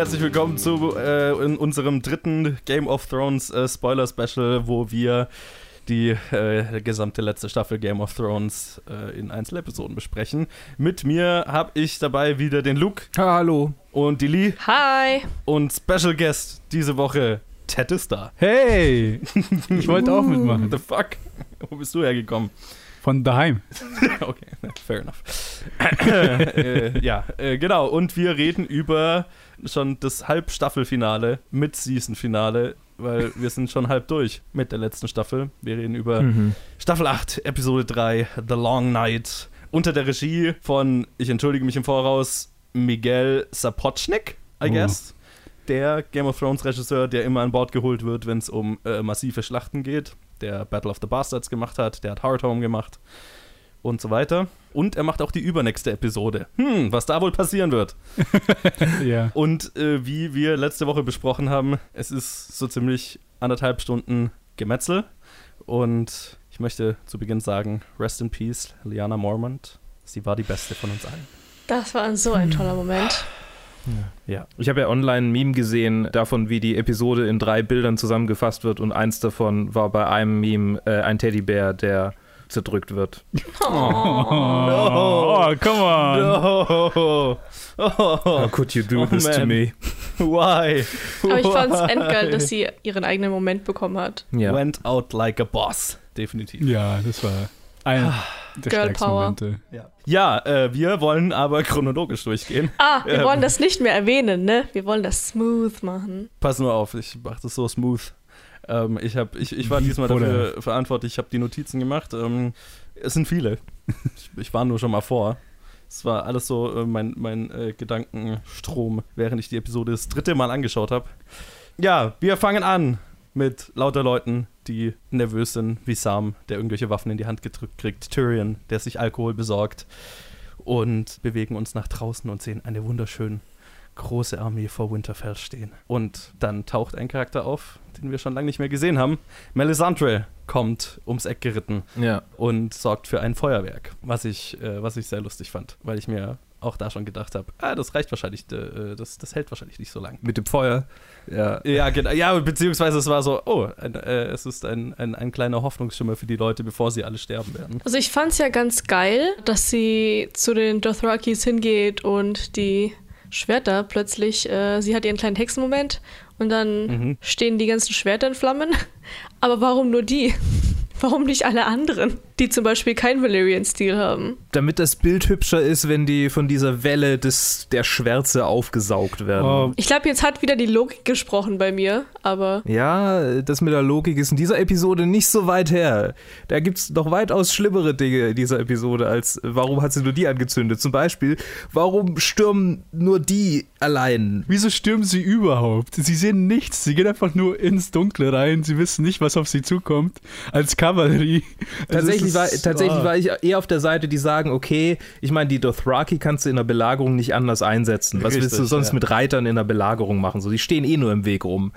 Herzlich willkommen zu äh, in unserem dritten Game of Thrones äh, Spoiler Special, wo wir die äh, gesamte letzte Staffel Game of Thrones äh, in Einzelepisoden besprechen. Mit mir habe ich dabei wieder den Luke. Hallo. Und die Lee. Hi. Und Special Guest diese Woche, Ted ist da. Hey. Ich wollte auch mitmachen. The fuck? Wo bist du hergekommen? Von daheim. okay, fair enough. äh, ja, äh, genau. Und wir reden über schon das Halbstaffelfinale mit Season-Finale, weil wir sind schon halb durch mit der letzten Staffel. Wir reden über mhm. Staffel 8, Episode 3, The Long Night, unter der Regie von, ich entschuldige mich im Voraus, Miguel Sapochnik, I oh. guess. Der Game of Thrones Regisseur, der immer an Bord geholt wird, wenn es um äh, massive Schlachten geht der Battle of the Bastards gemacht hat, der hat Hard Home gemacht und so weiter. Und er macht auch die übernächste Episode. Hm, was da wohl passieren wird. ja. Und äh, wie wir letzte Woche besprochen haben, es ist so ziemlich anderthalb Stunden Gemetzel. Und ich möchte zu Beginn sagen, Rest in Peace, Liana Mormont. Sie war die beste von uns allen. Das war so ein toller Moment. Ja. Ich habe ja online ein Meme gesehen davon, wie die Episode in drei Bildern zusammengefasst wird und eins davon war bei einem Meme äh, ein Teddybär, der zerdrückt wird. Oh, no. oh come on. No. Oh. How could you do oh, this man. to me? Why? Aber ich fand es endgeil, dass sie ihren eigenen Moment bekommen hat. Ja. Went out like a boss. Definitiv. Ja, das war ein der Girl Power. Momente. Ja, ja äh, wir wollen aber chronologisch durchgehen. Ah, wir ähm, wollen das nicht mehr erwähnen, ne? Wir wollen das smooth machen. Pass nur auf, ich mache das so smooth. Ähm, ich, hab, ich, ich war diesmal dafür verantwortlich, ich habe die Notizen gemacht. Ähm, es sind viele. ich, ich war nur schon mal vor. Es war alles so äh, mein, mein äh, Gedankenstrom, während ich die Episode das dritte Mal angeschaut habe. Ja, wir fangen an mit lauter Leuten, die nervös sind, wie Sam, der irgendwelche Waffen in die Hand gedrückt kriegt, Tyrion, der sich Alkohol besorgt und bewegen uns nach draußen und sehen eine wunderschöne große Armee vor Winterfell stehen. Und dann taucht ein Charakter auf, den wir schon lange nicht mehr gesehen haben. Melisandre kommt ums Eck geritten ja. und sorgt für ein Feuerwerk, was ich, äh, was ich sehr lustig fand, weil ich mir auch da schon gedacht habe, ah, das reicht wahrscheinlich, äh, das, das hält wahrscheinlich nicht so lang. Mit dem Feuer. Ja, ja, genau. Ja, beziehungsweise es war so, oh, ein, äh, es ist ein, ein, ein kleiner Hoffnungsschimmer für die Leute, bevor sie alle sterben werden. Also ich fand es ja ganz geil, dass sie zu den Dothrakis hingeht und die Schwerter plötzlich, äh, sie hat ihren kleinen Hexenmoment und dann mhm. stehen die ganzen Schwerter in Flammen. Aber warum nur die? Warum nicht alle anderen, die zum Beispiel keinen Valyrian-Stil haben? Damit das Bild hübscher ist, wenn die von dieser Welle des, der Schwärze aufgesaugt werden. Oh. Ich glaube, jetzt hat wieder die Logik gesprochen bei mir, aber. Ja, das mit der Logik ist in dieser Episode nicht so weit her. Da gibt es noch weitaus schlimmere Dinge in dieser Episode, als warum hat sie nur die angezündet? Zum Beispiel, warum stürmen nur die allein? Wieso stürmen sie überhaupt? Sie sehen nichts. Sie gehen einfach nur ins Dunkle rein. Sie wissen nicht, was auf sie zukommt. Als Kavallerie. Tatsächlich, war, tatsächlich oh. war ich eher auf der Seite, die sagen, okay, ich meine, die Dothraki kannst du in der Belagerung nicht anders einsetzen. Was Richtig, willst du sonst ja. mit Reitern in der Belagerung machen? So, die stehen eh nur im Weg rum.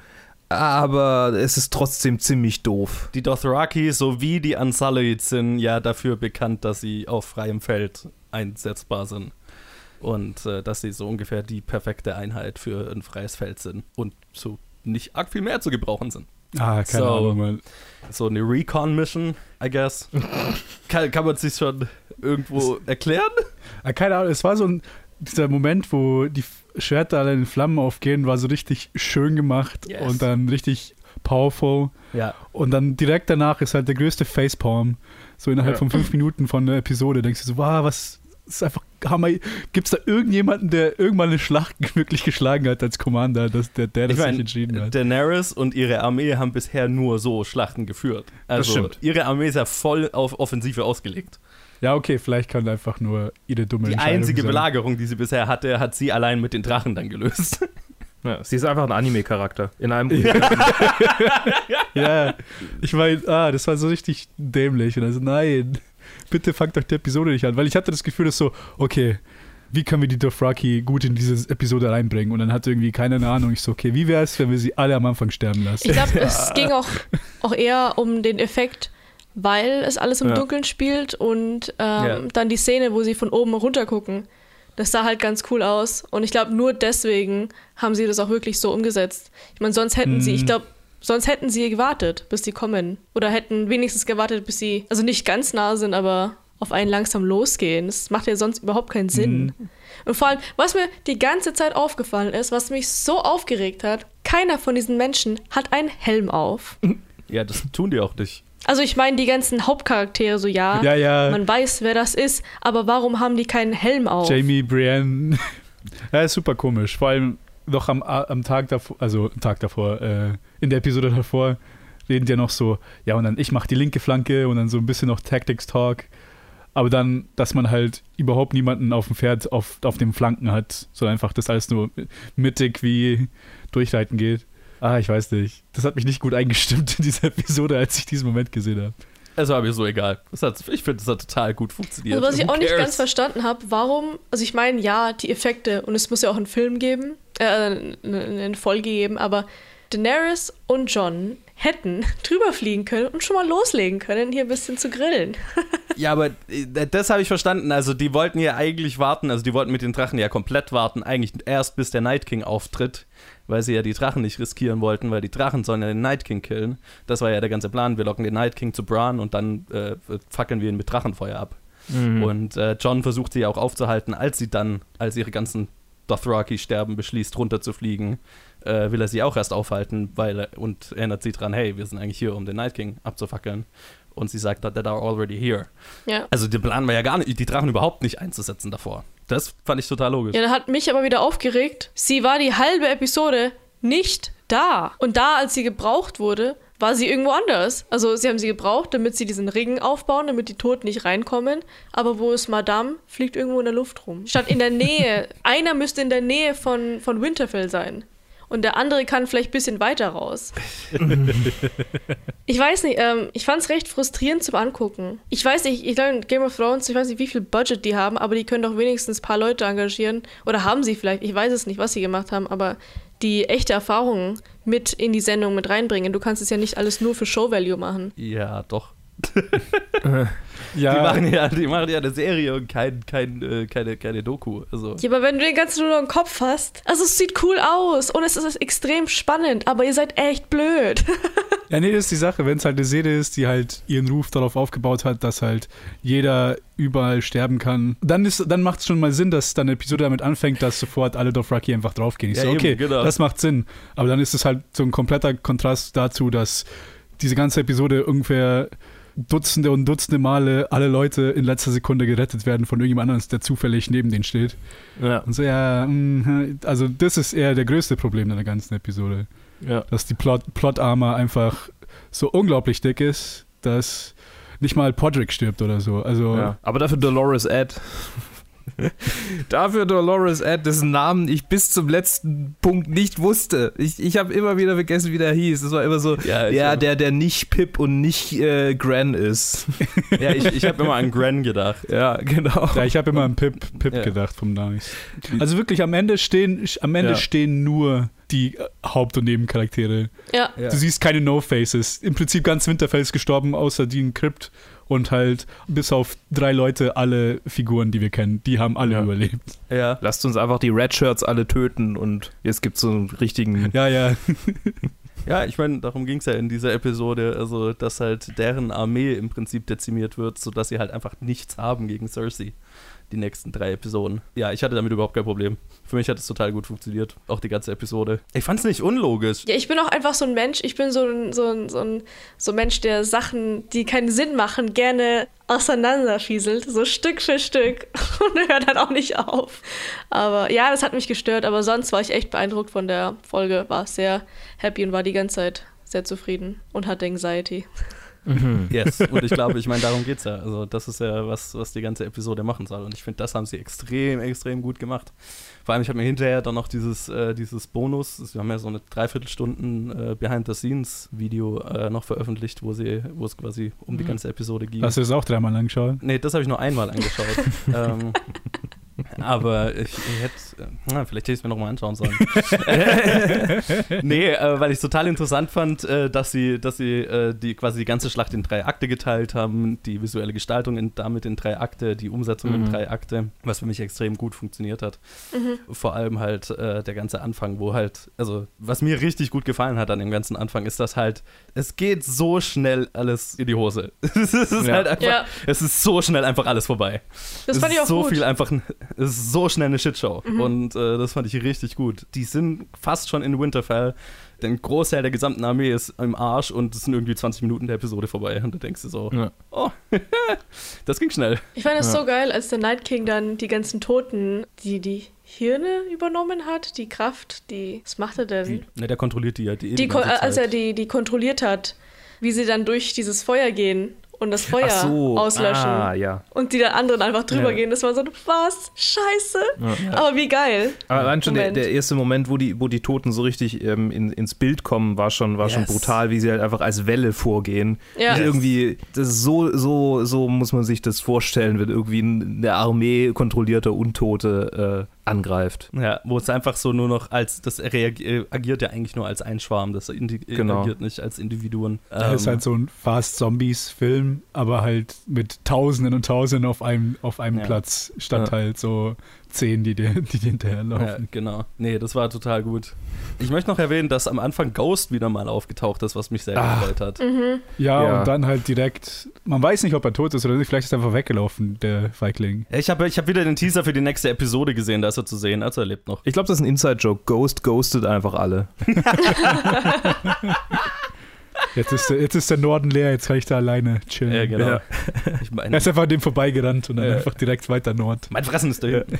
Aber es ist trotzdem ziemlich doof. Die Dothraki sowie die Unsullied sind ja dafür bekannt, dass sie auf freiem Feld einsetzbar sind. Und äh, dass sie so ungefähr die perfekte Einheit für ein freies Feld sind. Und so nicht arg viel mehr zu gebrauchen sind. Ah, keine so, Ahnung, Mann. So eine Recon-Mission, I guess. kann, kann man sich schon irgendwo erklären? Ah, keine Ahnung, es war so ein, dieser Moment, wo die Schwerter alle in Flammen aufgehen, war so richtig schön gemacht yes. und dann richtig powerful. Ja. Und dann direkt danach ist halt der größte Facepalm. So innerhalb ja. von fünf Minuten von der Episode denkst du so, wow, was, ist einfach. Gibt es da irgendjemanden, der irgendwann eine Schlacht wirklich geschlagen hat als Commander, dass der, der das ich mein, sich entschieden hat? Daenerys und ihre Armee haben bisher nur so Schlachten geführt. Also das stimmt. ihre Armee ist ja voll auf Offensive ausgelegt. Ja, okay, vielleicht kann einfach nur ihre dumme Die einzige sein. Belagerung, die sie bisher hatte, hat sie allein mit den Drachen dann gelöst. Ja, sie ist einfach ein Anime-Charakter in einem ja. ja, ich meine, ah, das war so richtig dämlich. Und also, nein bitte fangt doch die Episode nicht an. Weil ich hatte das Gefühl, dass so, okay, wie können wir die Dothraki gut in diese Episode reinbringen? Und dann hatte irgendwie keine Ahnung. Ich so, okay, wie wäre es, wenn wir sie alle am Anfang sterben lassen? Ich glaube, ja. es ging auch, auch eher um den Effekt, weil es alles im ja. Dunkeln spielt und ähm, ja. dann die Szene, wo sie von oben runter gucken. Das sah halt ganz cool aus. Und ich glaube, nur deswegen haben sie das auch wirklich so umgesetzt. Ich meine, sonst hätten sie, ich glaube, sonst hätten sie gewartet, bis sie kommen. Oder hätten wenigstens gewartet, bis sie, also nicht ganz nah sind, aber auf einen langsam losgehen. Das macht ja sonst überhaupt keinen Sinn. Mhm. Und vor allem, was mir die ganze Zeit aufgefallen ist, was mich so aufgeregt hat, keiner von diesen Menschen hat einen Helm auf. Ja, das tun die auch nicht. Also ich meine die ganzen Hauptcharaktere so ja, ja, ja. man weiß, wer das ist, aber warum haben die keinen Helm auf? Jamie, Brienne. ja, ist super komisch. Vor allem noch am, am Tag davor, also am Tag davor, äh, in der Episode davor, reden die ja noch so, ja und dann ich mache die linke Flanke und dann so ein bisschen noch Tactics Talk. Aber dann, dass man halt überhaupt niemanden auf dem Pferd auf, auf den Flanken hat, so einfach das alles nur mittig wie durchreiten geht. Ah, ich weiß nicht. Das hat mich nicht gut eingestimmt in dieser Episode, als ich diesen Moment gesehen habe. Es war mir so egal. Hat, ich finde, das hat total gut funktioniert. Also, was ich auch nicht ganz verstanden habe, warum, also ich meine, ja, die Effekte, und es muss ja auch einen Film geben, äh, eine, eine Folge geben, aber Daenerys und John hätten drüber fliegen können und schon mal loslegen können, hier ein bisschen zu grillen. ja, aber äh, das habe ich verstanden. Also, die wollten ja eigentlich warten, also die wollten mit den Drachen ja komplett warten, eigentlich erst bis der Night King auftritt weil sie ja die Drachen nicht riskieren wollten, weil die Drachen sollen ja den Night King killen. Das war ja der ganze Plan. Wir locken den Night King zu Bran und dann äh, fackeln wir ihn mit Drachenfeuer ab. Mhm. Und äh, John versucht sie ja auch aufzuhalten, als sie dann, als ihre ganzen Dothraki-Sterben beschließt, runterzufliegen, äh, will er sie auch erst aufhalten, weil er, und erinnert sie dran, hey, wir sind eigentlich hier, um den Night King abzufackeln. Und sie sagt, that are already here. Ja. Also der Plan war ja gar nicht, die Drachen überhaupt nicht einzusetzen davor. Das fand ich total logisch. Ja, da hat mich aber wieder aufgeregt. Sie war die halbe Episode nicht da. Und da, als sie gebraucht wurde, war sie irgendwo anders. Also sie haben sie gebraucht, damit sie diesen Ring aufbauen, damit die Toten nicht reinkommen. Aber wo ist Madame? Fliegt irgendwo in der Luft rum. Statt in der Nähe. Einer müsste in der Nähe von, von Winterfell sein und der andere kann vielleicht ein bisschen weiter raus. ich weiß nicht, ähm, ich fand es recht frustrierend zum Angucken. Ich weiß nicht, ich glaube, Game of Thrones, ich weiß nicht, wie viel Budget die haben, aber die können doch wenigstens ein paar Leute engagieren. Oder haben sie vielleicht, ich weiß es nicht, was sie gemacht haben, aber die echte Erfahrung mit in die Sendung mit reinbringen. Du kannst es ja nicht alles nur für Show Value machen. Ja, doch. ja. Die machen ja, die machen ja eine Serie und kein, kein, äh, keine, keine Doku. Also. Ja, aber wenn du den ganzen nur im Kopf hast, also es sieht cool aus und es ist extrem spannend, aber ihr seid echt blöd. ja, nee, das ist die Sache. Wenn es halt eine Serie ist, die halt ihren Ruf darauf aufgebaut hat, dass halt jeder überall sterben kann, dann, dann macht es schon mal Sinn, dass dann eine Episode damit anfängt, dass sofort alle Dothraki einfach draufgehen. Ich ja, so, okay, eben, genau. das macht Sinn. Aber dann ist es halt so ein kompletter Kontrast dazu, dass diese ganze Episode ungefähr Dutzende und Dutzende Male alle Leute in letzter Sekunde gerettet werden von irgendjemand anderem, der zufällig neben denen steht. Ja. Und so, ja, mm, also das ist eher der größte Problem in der ganzen Episode. Ja. Dass die Plot, Plot-Armor einfach so unglaublich dick ist, dass nicht mal Podrick stirbt oder so. Also, ja. Aber dafür Dolores Ed. Dafür Dolores Ed, dessen Namen ich bis zum letzten Punkt nicht wusste. Ich, ich habe immer wieder vergessen, wie der hieß. Es war immer so, ja, ja der, der nicht Pip und nicht äh, Gran ist. Ja, ich, ich habe immer an Gran gedacht. Ja, genau. Ja, ich habe immer an Pip, Pip ja. gedacht vom Namen. Also wirklich, am Ende stehen, am Ende ja. stehen nur die äh, Haupt- und Nebencharaktere. Ja. Du siehst keine No-Faces. Im Prinzip ganz Winterfell ist gestorben, außer die in Crypt und halt bis auf drei Leute alle Figuren, die wir kennen, die haben alle ja. überlebt. Ja. Lasst uns einfach die Red Shirts alle töten und jetzt gibt es so einen richtigen. Ja, ja. Ja, ich meine, darum ging es ja in dieser Episode, also dass halt deren Armee im Prinzip dezimiert wird, sodass sie halt einfach nichts haben gegen Cersei die nächsten drei Episoden. Ja, ich hatte damit überhaupt kein Problem. Für mich hat es total gut funktioniert, auch die ganze Episode. Ich fand es nicht unlogisch. Ja, ich bin auch einfach so ein Mensch, ich bin so ein, so ein, so ein so ein Mensch, der Sachen, die keinen Sinn machen, gerne auseinanderfieselt, so Stück für Stück und hört dann auch nicht auf. Aber ja, das hat mich gestört, aber sonst war ich echt beeindruckt von der Folge, war sehr happy und war die ganze Zeit sehr zufrieden und hatte Anxiety. Mhm. Yes, und ich glaube, ich meine, darum geht es ja. Also, das ist ja was, was die ganze Episode machen soll. Und ich finde, das haben sie extrem, extrem gut gemacht. Vor allem, ich habe mir hinterher dann noch dieses, äh, dieses Bonus, wir haben ja so eine Dreiviertelstunden äh, Behind-the-Scenes-Video äh, noch veröffentlicht, wo sie, wo es quasi um die mhm. ganze Episode ging. Hast du es auch dreimal angeschaut? Nee, das habe ich nur einmal angeschaut. ähm, aber ich, ich hätte Na, vielleicht hätte ich es mir nochmal anschauen sollen. nee, äh, weil ich es total interessant fand, äh, dass sie, dass sie äh, die quasi die ganze Schlacht in drei Akte geteilt haben, die visuelle Gestaltung in, damit in drei Akte, die Umsetzung Mhm. in drei Akte, was für mich extrem gut funktioniert hat. Vor allem halt äh, der ganze Anfang, wo halt, also was mir richtig gut gefallen hat an dem ganzen Anfang, ist, dass halt, es geht so schnell alles in die Hose. es ist Ja. halt einfach, Ja. es ist so schnell einfach alles vorbei. Das es fand ich ist auch so gut. viel einfach, es ist so schnell eine Shitshow. Und äh, das fand ich richtig gut. Die sind fast schon in Winterfell. Der Großteil der gesamten Armee ist im Arsch und es sind irgendwie 20 Minuten der Episode vorbei. Und du denkst dir so, Ja. oh, das ging schnell. Ich fand das Ja. so geil, als der Night King dann die ganzen Toten, die die Hirne übernommen hat, die Kraft, die. Was macht er denn? Ne, der kontrolliert die ja. Die, Die, als er die, die kontrolliert hat, wie sie dann durch dieses Feuer gehen und das Feuer so. auslöschen. Ah, ja. Und die dann anderen einfach drüber Ja. gehen. Das war so, was? Scheiße. Aber wie geil. Aber allein schon der, der erste Moment, wo die, wo die Toten so richtig ähm, in, ins Bild kommen, war schon, war schon Yes. brutal, wie sie halt einfach als Welle vorgehen. Ja. Wie Irgendwie, so, so, so muss man sich das vorstellen, wenn irgendwie eine Armee kontrollierter Untote äh, angreift. Ja, wo es einfach so nur noch als, das äh, agiert ja eigentlich nur als ein Schwarm, das indi Genau. agiert nicht als Individuen. Das ist Ähm, halt so ein Fast Zombies-Film, aber halt mit Tausenden und Tausenden auf einem, auf einem Ja. Platz, statt Ja. halt so zehn, die dir, die dir Ja, hinterherlaufen. genau. Nee, das war total gut. Ich möchte noch erwähnen, dass am Anfang Ghost wieder mal aufgetaucht ist, was mich sehr Ah. gefreut hat. Ja, Ja. und dann halt direkt, man weiß nicht, ob er tot ist oder nicht, vielleicht ist er einfach weggelaufen, der Feigling. Ich habe ich hab wieder den Teaser für die nächste Episode gesehen, da ist er zu sehen, also er lebt noch. Ich glaube, das ist ein Inside-Joke. Ghost ghostet einfach alle. Jetzt ist, der, jetzt ist der Norden leer, jetzt kann ich da alleine chillen. Ja, genau. Ja. Ich Er ist einfach an dem vorbeigerannt und dann Ja. einfach direkt weiter Nord. mein Fressen ist da hinten.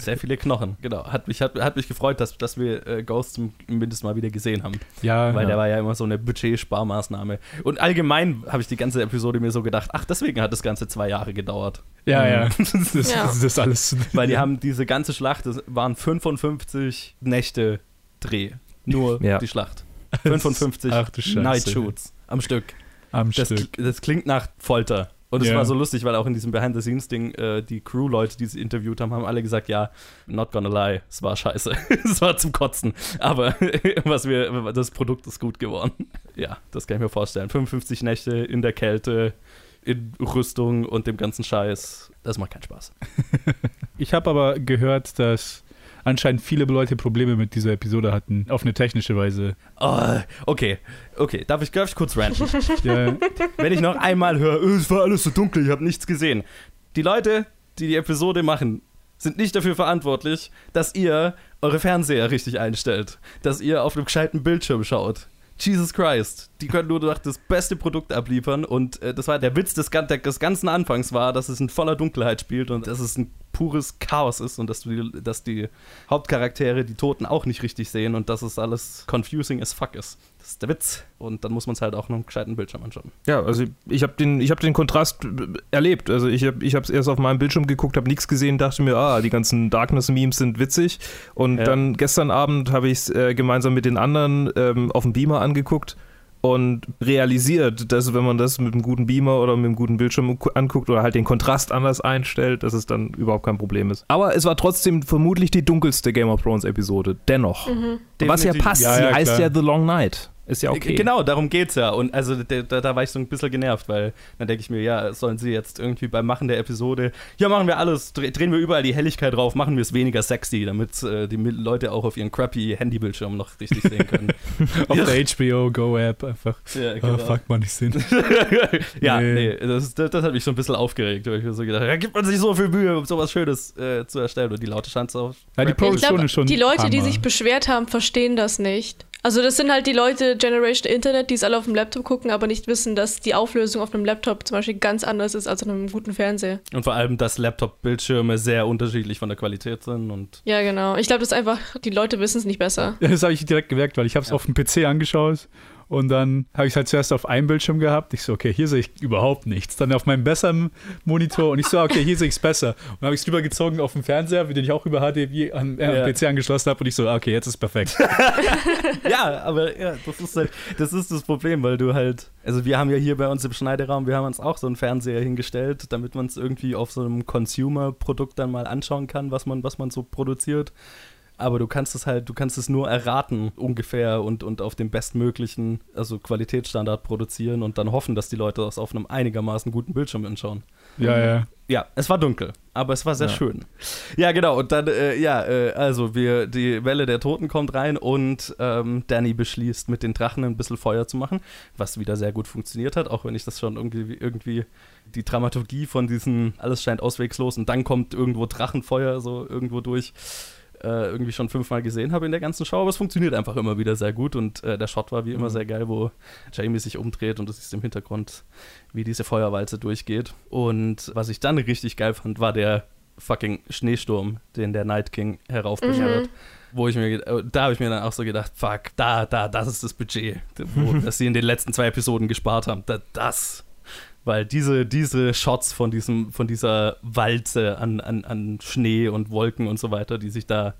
Sehr viele Knochen, genau. Hat mich, hat, hat mich gefreut, dass, dass wir äh, Ghost zum- mindestens mal wieder gesehen haben. Ja, Weil ja. der war ja immer so eine Budget-Sparmaßnahme. Und allgemein habe ich die ganze Episode mir so gedacht, ach, deswegen hat das Ganze zwei Jahre gedauert. ja, ja. Das, das, Ja. das ist alles. Weil die haben diese ganze Schlacht, das waren 55 Nächte Dreh. Nur Ja. die Schlacht. 55 Ach. Night Shoots am Stück. am Das, Stück. das klingt nach Folter. Und es Ja. war so lustig, weil auch in diesem Behind-the-Scenes-Ding äh, die Crew-Leute, die sie interviewt haben, haben alle gesagt, ja, not gonna lie, es war scheiße. es war zum Kotzen. Aber was wir, das Produkt ist gut geworden. Ja, das kann ich mir vorstellen. 55 Nächte in der Kälte, in Rüstung und dem ganzen Scheiß. Das macht keinen Spaß. Ich habe aber gehört, dass anscheinend viele Leute Probleme mit dieser Episode hatten, auf eine technische Weise. Oh, okay, okay, darf ich, darf ich kurz ranten? Ja, Wenn ich noch einmal höre, "Äh, es war alles so dunkel, ich habe nichts gesehen. Die Leute, die die Episode machen, sind nicht dafür verantwortlich, dass ihr eure Fernseher richtig einstellt, dass ihr auf einem gescheiten Bildschirm schaut. Jesus Christ, die können nur noch das beste Produkt abliefern und äh, das war der Witz des, des ganzen Anfangs war, dass es in voller Dunkelheit spielt und dass es ein pures Chaos ist und dass, die, dass die Hauptcharaktere, die Toten, auch nicht richtig sehen und dass es alles confusing as fuck ist. Das ist der Witz und dann muss man es halt auch noch einen gescheiten Bildschirm anschauen. Ja, also ich habe den, ich hab den Kontrast äh, erlebt. Also ich habe es erst auf meinem Bildschirm geguckt, habe nichts gesehen, dachte mir, ah, die ganzen Darkness-Memes sind witzig. Und Ja. dann gestern Abend habe ich es äh, gemeinsam mit den anderen ähm, auf dem Beamer angeguckt und realisiert, dass wenn man das mit einem guten Beamer oder mit einem guten Bildschirm gu- anguckt oder halt den Kontrast anders einstellt, dass es dann überhaupt kein Problem ist. Aber es war trotzdem vermutlich die dunkelste Game of Thrones Episode. Dennoch. Was ja passt, Ja, sie ja, heißt klar. ja The Long Night. Ist ja okay. Genau, darum geht's ja. Und also da, da, da war ich so ein bisschen genervt, weil dann denke ich mir, ja, sollen sie jetzt irgendwie beim Machen der Episode, ja, machen wir alles, dreh, drehen wir überall die Helligkeit drauf, machen wir es weniger sexy, damit äh, die Leute auch auf ihren crappy Handybildschirm noch richtig sehen können. auf Ja. der HBO Go App einfach. ja, Oh, fuck, man, nicht Sinn. ja, Nee. nee, das, das, das hat mich so ein bisschen aufgeregt, weil ich mir so gedacht ja, gibt man sich so viel Mühe, um sowas Schönes äh, zu erstellen und die laute Chance auf. Ja, die Ich glaube, ist schon die Leute, die Hammer. sich beschwert haben, verstehen das nicht. Also das sind halt die Leute Generation Internet, die es alle auf dem Laptop gucken, aber nicht wissen, dass die Auflösung auf einem Laptop zum Beispiel ganz anders ist als auf einem guten Fernseher. Und vor allem, dass Laptop-Bildschirme sehr unterschiedlich von der Qualität sind und Ja, genau. Ich glaube, das ist einfach, die Leute wissen es nicht besser. Das habe ich direkt gemerkt, weil ich habe es Ja. auf dem PC angeschaut Und dann habe ich es halt zuerst auf einem Bildschirm gehabt. Ich so, okay, hier sehe ich überhaupt nichts. Dann auf meinem besseren Monitor und ich so, okay, hier sehe ich es besser. Und dann habe ich es rübergezogen auf den Fernseher, den ich auch über HDMI an äh, Ja. PC angeschlossen habe und ich so, okay, jetzt ist perfekt. Ja, aber ja, das ist halt, das ist das Problem, weil du halt, also wir haben ja hier bei uns im Schneideraum, wir haben uns auch so einen Fernseher hingestellt, damit man es irgendwie auf so einem Consumer-Produkt dann mal anschauen kann, was man, was man so produziert. Aber du kannst es halt, du kannst es nur erraten ungefähr und, und auf dem bestmöglichen, also Qualitätsstandard produzieren und dann hoffen, dass die Leute das auf einem einigermaßen guten Bildschirm anschauen. ja, ja. Ja, es war dunkel, aber es war sehr Ja. schön. Ja, genau. Und dann, äh, ja, äh, also wir, die Welle der Toten kommt rein und ähm, Danny beschließt, mit den Drachen ein bisschen Feuer zu machen, was wieder sehr gut funktioniert hat, auch wenn ich das schon irgendwie, irgendwie die Dramaturgie von diesem alles scheint auswegslos und dann kommt irgendwo Drachenfeuer so irgendwo durch. Äh, irgendwie schon fünfmal gesehen habe in der ganzen Show, aber es funktioniert einfach immer wieder sehr gut und äh, der Shot war wie immer Mhm. sehr geil, wo Jamie sich umdreht und du siehst im Hintergrund, wie diese Feuerwalze durchgeht. Und was ich dann richtig geil fand, war der fucking Schneesturm, den der Night King heraufbeschwört. Wo ich mir, äh, da habe ich mir dann auch so gedacht, fuck, da, da, das ist das Budget, wo, das sie in den letzten zwei Episoden gespart haben. Da, das. Weil diese, diese Shots von, diesem, von dieser Walze an, an, an Schnee und Wolken und so weiter, die sich da,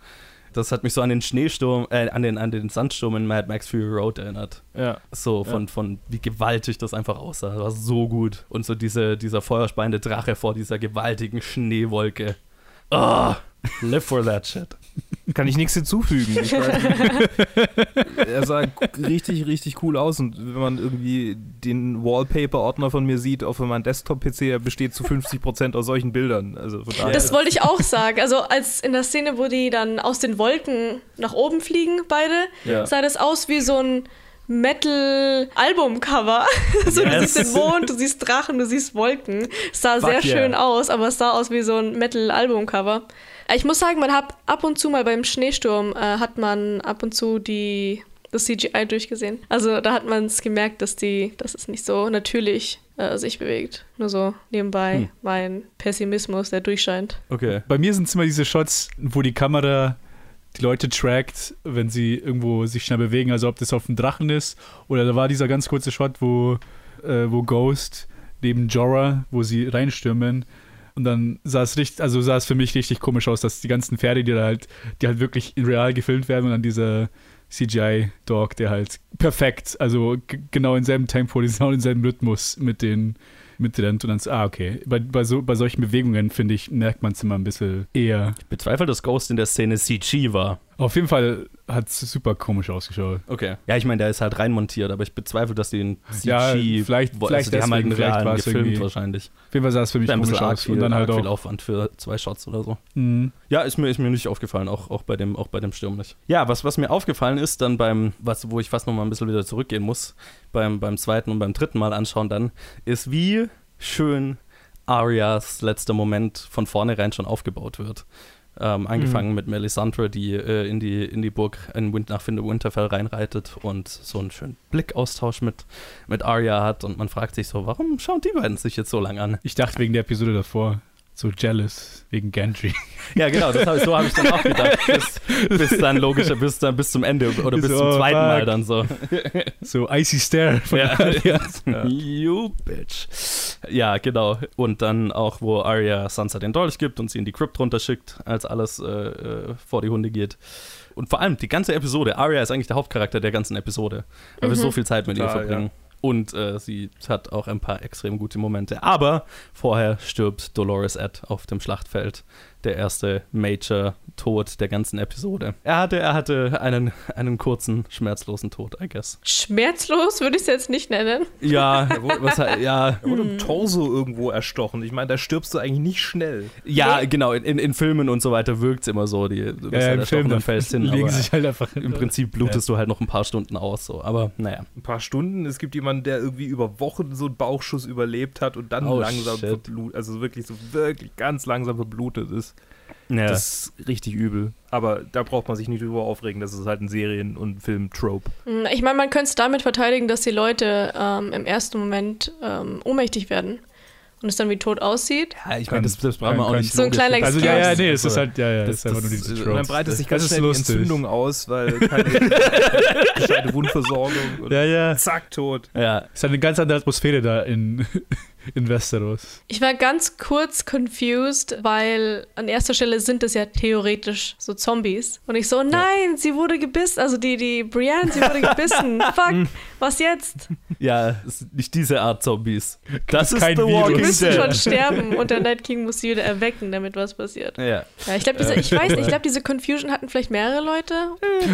das hat mich so an den Schneesturm, äh, an den, an den Sandsturm in Mad Max Fury Road erinnert. Ja. So von, von wie gewaltig das einfach aussah. Das war so gut. Und so diese, dieser feuerspeiende Drache vor dieser gewaltigen Schneewolke. Oh, live for that shit. Kann ich nichts hinzufügen. Ich weiß nicht. er sah richtig, richtig cool aus und wenn man irgendwie den Wallpaper-Ordner von mir sieht, auf meinem Desktop-PC, der besteht zu 50% aus solchen Bildern. Also von daher. Das wollte ich auch sagen. Also als in der Szene, wo die dann aus den Wolken nach oben fliegen, beide, Ja. sah das aus wie so ein Metal-Album-Cover. so, Du Yes. siehst den Mond, du siehst Drachen, du siehst Wolken. Es sah Fuck sehr yeah. schön aus, aber es sah aus wie so ein Metal-Album-Cover. Äh, Ich muss sagen, man hat ab und zu mal beim Schneesturm, äh, hat man ab und zu die, das CGI durchgesehen. Also da hat man es gemerkt, dass, die, dass es nicht so natürlich äh, sich bewegt. Nur so nebenbei Hm. mein Pessimismus, der durchscheint. Okay. Bei mir sind es immer diese Shots, wo die Kamera die Leute trackt, wenn sie irgendwo sich schnell bewegen, also ob das auf dem Drachen ist oder da war dieser ganz kurze Shot, wo, äh, wo Ghost neben Jorah, wo sie reinstürmen und dann sah es richtig, also sah es für mich richtig komisch aus, dass die ganzen Pferde, die da halt, die halt wirklich in real gefilmt werden und dann dieser CGI-Dog, der halt perfekt, also genau im selben Tempo, genau im selben Rhythmus mit den mitrennt und dann ah, okay. Bei, bei, so, bei solchen Bewegungen, finde ich, merkt man es immer ein bisschen eher. Ich bezweifle, dass Ghost in der Szene CG war. Auf jeden Fall hat es super komisch ausgeschaut. Okay. Ja, ich meine, der ist halt reinmontiert, aber ich bezweifle, dass die in CG. Ja, vielleicht- wo- vielleicht also die haben halt einen realen gefilmt irgendwie- wahrscheinlich. Auf jeden Fall sah es für mich Ein komisch bisschen arg aus. viel, Und dann halt arg viel auch. Aufwand für zwei Shots oder so. Mhm. Ja, ist mir, ist mir nicht aufgefallen, auch, auch, bei dem, auch bei dem Sturm nicht. Ja, was, was mir aufgefallen ist, dann beim, was, wo ich fast noch mal ein bisschen wieder zurückgehen muss, beim, beim zweiten und beim dritten Mal anschauen dann, ist wie schön Arias letzter Moment von vornherein schon aufgebaut wird. Ähm, angefangen mit Melisandre, die äh, in, die, in die Burg in Win nach Winterfell reinreitet und so einen schönen Blickaustausch mit, mit Arya hat. Und man fragt sich so, warum schauen die beiden sich jetzt so lang an? Ich dachte wegen der Episode davor, so jealous wegen Gendry. Ja, genau, das hab ich, so habe ich dann auch gedacht. Bis, bis dann logischer, bis dann bis zum Ende oder bis So, zum zweiten Mal fuck. dann so. So icy stare von Ja. Arya. You bitch. Ja, genau. Und dann auch, wo Arya Sansa den Dolch gibt und sie in die Crypt runterschickt, als alles äh, äh, vor die Hunde geht. Und vor allem die ganze Episode. Arya ist eigentlich der Hauptcharakter der ganzen Episode, weil wir so viel Zeit mit ihr Klar, verbringen. Und äh, sie hat auch ein paar extrem gute Momente. Aber vorher stirbt Dolores Ed auf dem Schlachtfeld. Der erste Major-Tod der ganzen Episode. Er hatte, er hatte einen, einen kurzen, schmerzlosen Tod, I guess. Schmerzlos würde ich es jetzt nicht nennen. Ja, was, ja, Er wurde im Torso irgendwo erstochen. Ich meine, da stirbst du eigentlich nicht schnell. Ja, Nee. genau, in, in Filmen und so weiter wirkt es immer so. Die, du bist Ja, halt im Film fällst hin, legen aber sich halt einfach im Prinzip blutest du halt noch ein paar Stunden aus. So. Aber naja. Ein paar Stunden. Es gibt jemanden, der irgendwie über Wochen so einen Bauchschuss überlebt hat und dann Oh, langsam verblutet, also wirklich so wirklich ganz langsam verblutet ist. Ja. Das ist richtig übel. Aber da braucht man sich nicht drüber aufregen. Das ist halt ein Serien- und Film-Trope. Hm, Ich meine, man könnte es damit verteidigen, dass die Leute ähm, im ersten Moment ähm, ohnmächtig werden. und es dann wie tot aussieht. Ja, ich meine, das, das brauchen wir kann- auch nicht. So ein kleiner. Also ja, ja, nee, es ist halt, ja, ja, Das- das ist einfach nur das- diese äh, Und dann Tropes. breitet sich Das ganz ist schnell die lustig. Entzündung aus, weil keine gescheite Wundversorgung und Ja, ja. zack, tot. Ja, Es ist halt eine ganz andere Atmosphäre da in, in Westeros. Ich war ganz kurz confused, weil an erster Stelle sind es ja theoretisch so Zombies. Und ich so, nein, sie wurde gebissen. Also die, die Brienne, sie wurde gebissen. Fuck, was jetzt? ja, es sind nicht diese Art Zombies. Das ist kein The Virus. Die Walking müssen Dead. schon sterben und der Night King muss sie wieder erwecken, damit was passiert. Ja. Ja, ich glaube, diese, ich weiß nicht, ich glaube, diese Confusion hatten vielleicht mehrere Leute.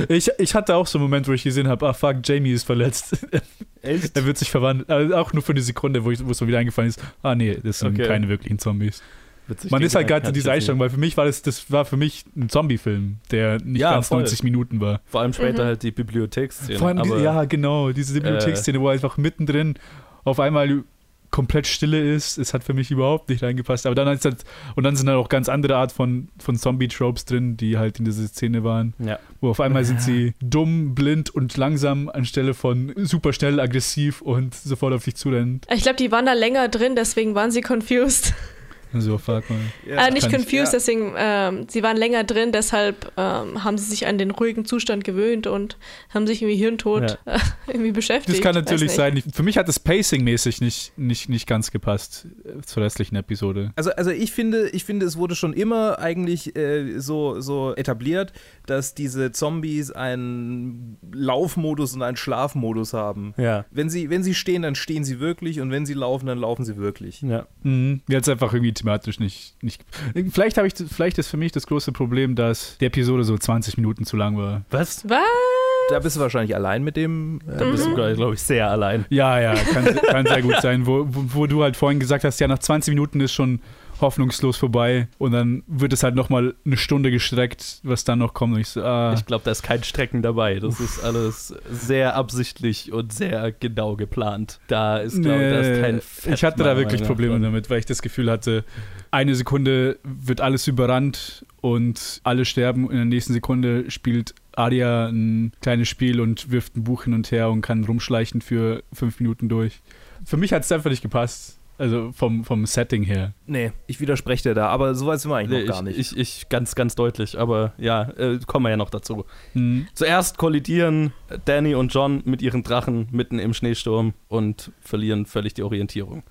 Ich, ich hatte auch so einen Moment, wo ich gesehen habe, ah fuck, Jamie ist verletzt. Echt? er wird sich verwandeln. Also auch nur für eine Sekunde, wo, ich, wo es mir wieder eingefallen ist, ah nee, das sind Okay. keine wirklichen Zombies. Witzig, Man ist halt gerade in dieser Einstellung, weil für mich war das, das war für mich ein Zombie-Film, der nicht Ja, ganz voll. 90 Minuten war. Vor allem später Mhm. halt die Bibliotheksszene. Vor allem, aber, ja, genau, diese Bibliotheksszene, wo einfach mittendrin auf einmal komplett Stille ist, es hat für mich überhaupt nicht reingepasst. Aber dann ist halt, und dann sind halt auch ganz andere Art von, von Zombie-Tropes drin, die halt in dieser Szene waren. Ja. Wo auf einmal sind sie dumm, blind und langsam anstelle von super schnell, aggressiv und sofort auf dich zurennen. Ich glaube, die waren da länger drin, deswegen waren sie confused. So, fuck mal. äh, nicht confused, ja. deswegen, ähm, sie waren länger drin, deshalb ähm, haben sie sich an den ruhigen Zustand gewöhnt und haben sich irgendwie hirntot äh, irgendwie beschäftigt. Das kann natürlich sein. Für mich hat das Pacing-mäßig nicht, nicht, nicht ganz gepasst äh, zur restlichen Episode. Also, also ich finde, ich finde, es wurde schon immer eigentlich äh, so, so etabliert, dass diese Zombies einen Laufmodus und einen Schlafmodus haben. Ja. Wenn sie, wenn sie stehen, dann stehen sie wirklich und wenn sie laufen, dann laufen sie wirklich. Ja. Mhm. Jetzt einfach irgendwie thematisch nicht. nicht vielleicht, habe ich, vielleicht ist für mich das große Problem, dass die Episode so 20 Minuten zu lang war. Was? Was? Da bist du wahrscheinlich allein mit dem. Da Äh, bist Mhm. du, glaube ich, sehr allein. Ja, ja, kann, kann sehr gut sein. Wo, wo, wo du halt vorhin gesagt hast, ja, nach 20 Minuten ist schon hoffnungslos vorbei und dann wird es halt nochmal eine Stunde gestreckt, was dann noch kommt. Und ich so, ah, Ich glaube, da ist kein Strecken dabei. Das ist alles sehr absichtlich und sehr genau geplant. Da ist, glaube ich, da ist kein Nee, Fett, Ich hatte da wirklich Probleme dran. damit, weil ich das Gefühl hatte, eine Sekunde wird alles überrannt und alle sterben. In der nächsten Sekunde spielt Adia ein kleines Spiel und wirft ein Buch hin und her und kann rumschleichen für fünf Minuten durch. Für mich hat es einfach nicht gepasst. Also vom, vom Setting her. nee, ich widerspreche dir da, aber so weit sind wir eigentlich Nee, noch gar ich, nicht. ich, ich ganz, ganz deutlich, aber ja, äh, kommen wir ja noch dazu. Hm. Zuerst kollidieren Danny und John mit ihren Drachen mitten im Schneesturm und verlieren völlig die Orientierung.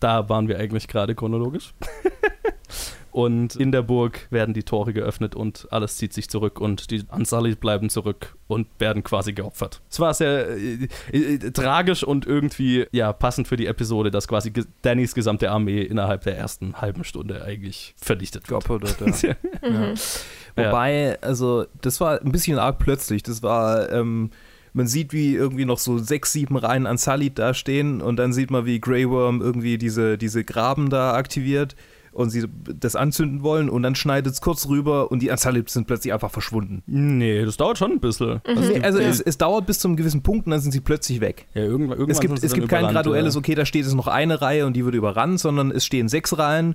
Da waren wir eigentlich gerade chronologisch. und in der Burg werden die Tore geöffnet und alles zieht sich zurück und die Unsullied bleiben zurück und werden quasi geopfert. Es war sehr äh, äh, tragisch und irgendwie ja passend für die Episode, dass quasi ge Dannys gesamte Armee innerhalb der ersten halben Stunde eigentlich vernichtet wird. Geopfert, ja. Mhm. Wobei, also, das war ein bisschen arg plötzlich. Das war, ähm, man sieht, wie irgendwie noch so sechs, sieben Reihen an Salit da stehen und dann sieht man, wie Grey Worm irgendwie diese, diese Graben da aktiviert und sie das anzünden wollen und dann schneidet es kurz rüber und die Ansalit sind plötzlich einfach verschwunden. Nee, das dauert schon ein bisschen. Also, Nee, also Ja. es, es dauert bis zu einem gewissen Punkt und dann sind sie plötzlich weg. ja, irgendwann, irgendwann Es gibt, es gibt kein graduelles, okay, da steht es noch eine Reihe und die wird überrannt, sondern es stehen sechs Reihen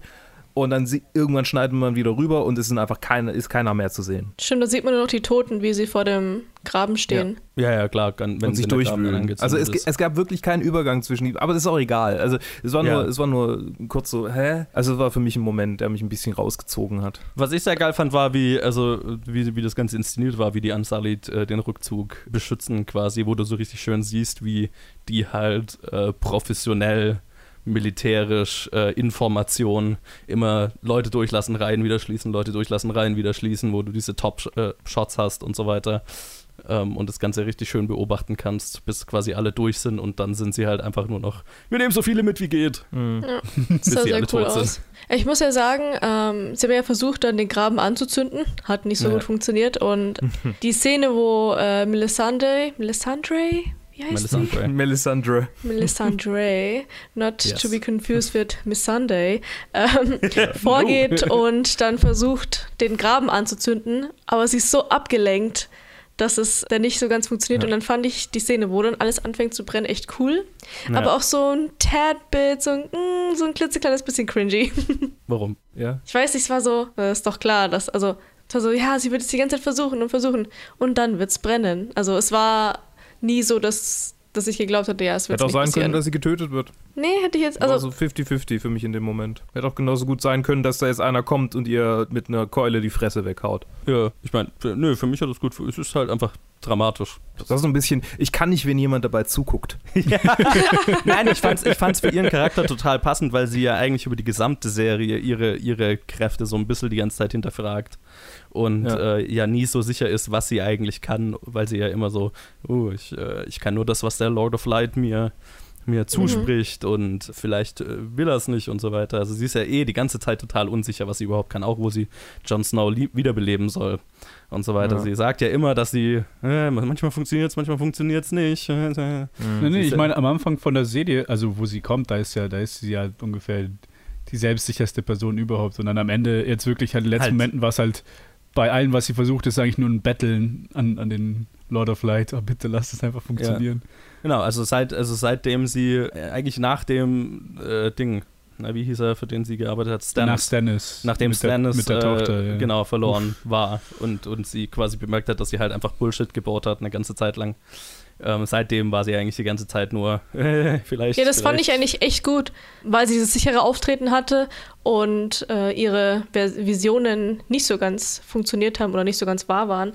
und dann sie, irgendwann schneidet man wieder rüber und es sind einfach keine, ist keiner mehr zu sehen. Stimmt, da sieht man nur noch die Toten, wie sie vor dem Graben stehen. Ja, ja, klar, kann, wenn und sich durchwühlen. Also es, es gab wirklich keinen Übergang zwischen die, aber das ist auch egal. Also es war Ja. nur, es war nur kurz so, hä? Also es war für mich ein Moment, der mich ein bisschen rausgezogen hat. Was ich sehr geil fand, war, wie, also, wie, wie das Ganze inszeniert war, wie die Ansalit äh, den Rückzug beschützen quasi, wo du so richtig schön siehst, wie die halt äh, professionell militärisch äh, Informationen immer Leute durchlassen, Reihen wieder schließen, Leute durchlassen, Reihen wieder schließen, wo du diese Top-Shots hast und so weiter. Ähm, und das Ganze richtig schön beobachten kannst, bis quasi alle durch sind und dann sind sie halt einfach nur noch, wir nehmen so viele mit wie geht. Das Bis sah sie sehr alle cool tot sind. aus. Ich muss ja sagen, ähm, sie haben ja versucht, dann den Graben anzuzünden. Hat nicht so Ja. gut funktioniert. Und die Szene, wo äh, Melisandre, Melisandre? Wie heißt sie? Melisandre. Melisandre. Melisandre, not Yes. to be confused with Miss Sunday, ähm, vorgeht und dann versucht, den Graben anzuzünden, aber sie ist so abgelenkt, dass es dann nicht so ganz funktioniert. Ja. Und dann fand ich die Szene, wo dann alles anfängt zu brennen, echt cool. Ja. Aber auch so ein Tad-Bit, so ein, mm, so ein klitzekleines bisschen cringy. Warum? Ja. Ich weiß nicht, es war so, äh, ist doch klar, dass, also, es war so, ja, sie wird es die ganze Zeit versuchen und versuchen und dann wird es brennen. Also es war nie so, dass dass ich geglaubt hätte, ja, es wird Hätte auch nicht sein passieren. können, dass sie getötet wird. nee, hätte ich jetzt, Also also, so 50-50 für mich in dem Moment. Hätte auch genauso gut sein können, dass da jetzt einer kommt und ihr mit einer Keule die Fresse weghaut. Ja, ich meine, nö, für mich hat das gut, es ist halt einfach dramatisch. Das ist so ein bisschen, ich kann nicht, wenn jemand dabei zuguckt. Nein, ich fand's, ich fand's für ihren Charakter total passend, weil sie ja eigentlich über die gesamte Serie ihre, ihre Kräfte so ein bisschen die ganze Zeit hinterfragt und Ja. Äh, ja nie so sicher ist, was sie eigentlich kann, weil sie ja immer so, oh, ich, äh, ich kann nur das, was der Lord of Light mir, mir zuspricht und vielleicht äh, will er es nicht und so weiter. Also sie ist ja eh die ganze Zeit total unsicher, was sie überhaupt kann, auch wo sie Jon Snow wiederbeleben soll und so weiter. Ja. Sie sagt ja immer, dass sie, äh, manchmal funktioniert es, manchmal funktioniert es nicht. Nee, Sie nee, ist ich meine, am Anfang von der Serie, also wo sie kommt, da ist ja, da ist sie ja ungefähr die selbstsicherste Person überhaupt. Und dann am Ende, jetzt wirklich halt in den letzten Halt. Momenten, war es halt bei allem, was sie versucht, ist eigentlich nur ein Betteln an, an den Lord of Light. Oh, bitte lass es einfach funktionieren. Genau, also seit also seitdem sie äh, eigentlich nach dem äh, Ding, na, wie hieß er, für den sie gearbeitet hat, Nach Stannis, Stannis. nachdem mit Stannis der, mit der äh, Tochter. Ja. genau verloren war und, und sie quasi bemerkt hat, dass sie halt einfach Bullshit gebaut hat eine ganze Zeit lang. Ähm, seitdem war sie eigentlich die ganze Zeit nur äh, vielleicht. ja, das fand ich vielleicht. eigentlich echt gut, weil sie dieses sichere Auftreten hatte und äh, ihre Visionen nicht so ganz funktioniert haben oder nicht so ganz wahr waren.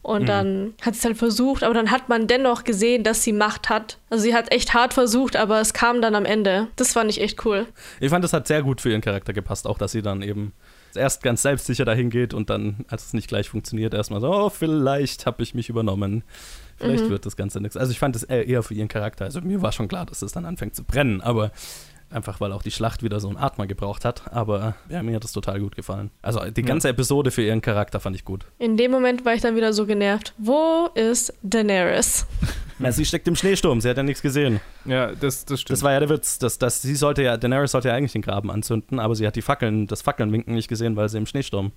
Und Mhm. dann hat sie es halt versucht, aber dann hat man dennoch gesehen, dass sie Macht hat. Also sie hat echt hart versucht, aber es kam dann am Ende. Das fand ich echt cool. Ich fand, das hat sehr gut für ihren Charakter gepasst, auch dass sie dann eben erst ganz selbstsicher dahin geht und dann, als es nicht gleich funktioniert, erstmal so, oh, vielleicht habe ich mich übernommen. Vielleicht Mhm. wird das Ganze nichts. Also ich fand es eher für ihren Charakter. Also mir war schon klar, dass es dann anfängt zu brennen, aber einfach weil auch die Schlacht wieder so einen Atmer gebraucht hat. Aber ja, mir hat das total gut gefallen. Also die ganze Episode für ihren Charakter fand ich gut. In dem Moment war ich dann wieder so genervt. Wo ist Daenerys? Ja, sie steckt im Schneesturm, sie hat ja nichts gesehen. Ja, das, das stimmt. Das war ja der Witz. dass dass sie sollte ja, Daenerys sollte ja eigentlich den Graben anzünden, aber sie hat die Fackeln, das Fackelnwinken nicht gesehen, weil sie im Schneesturm,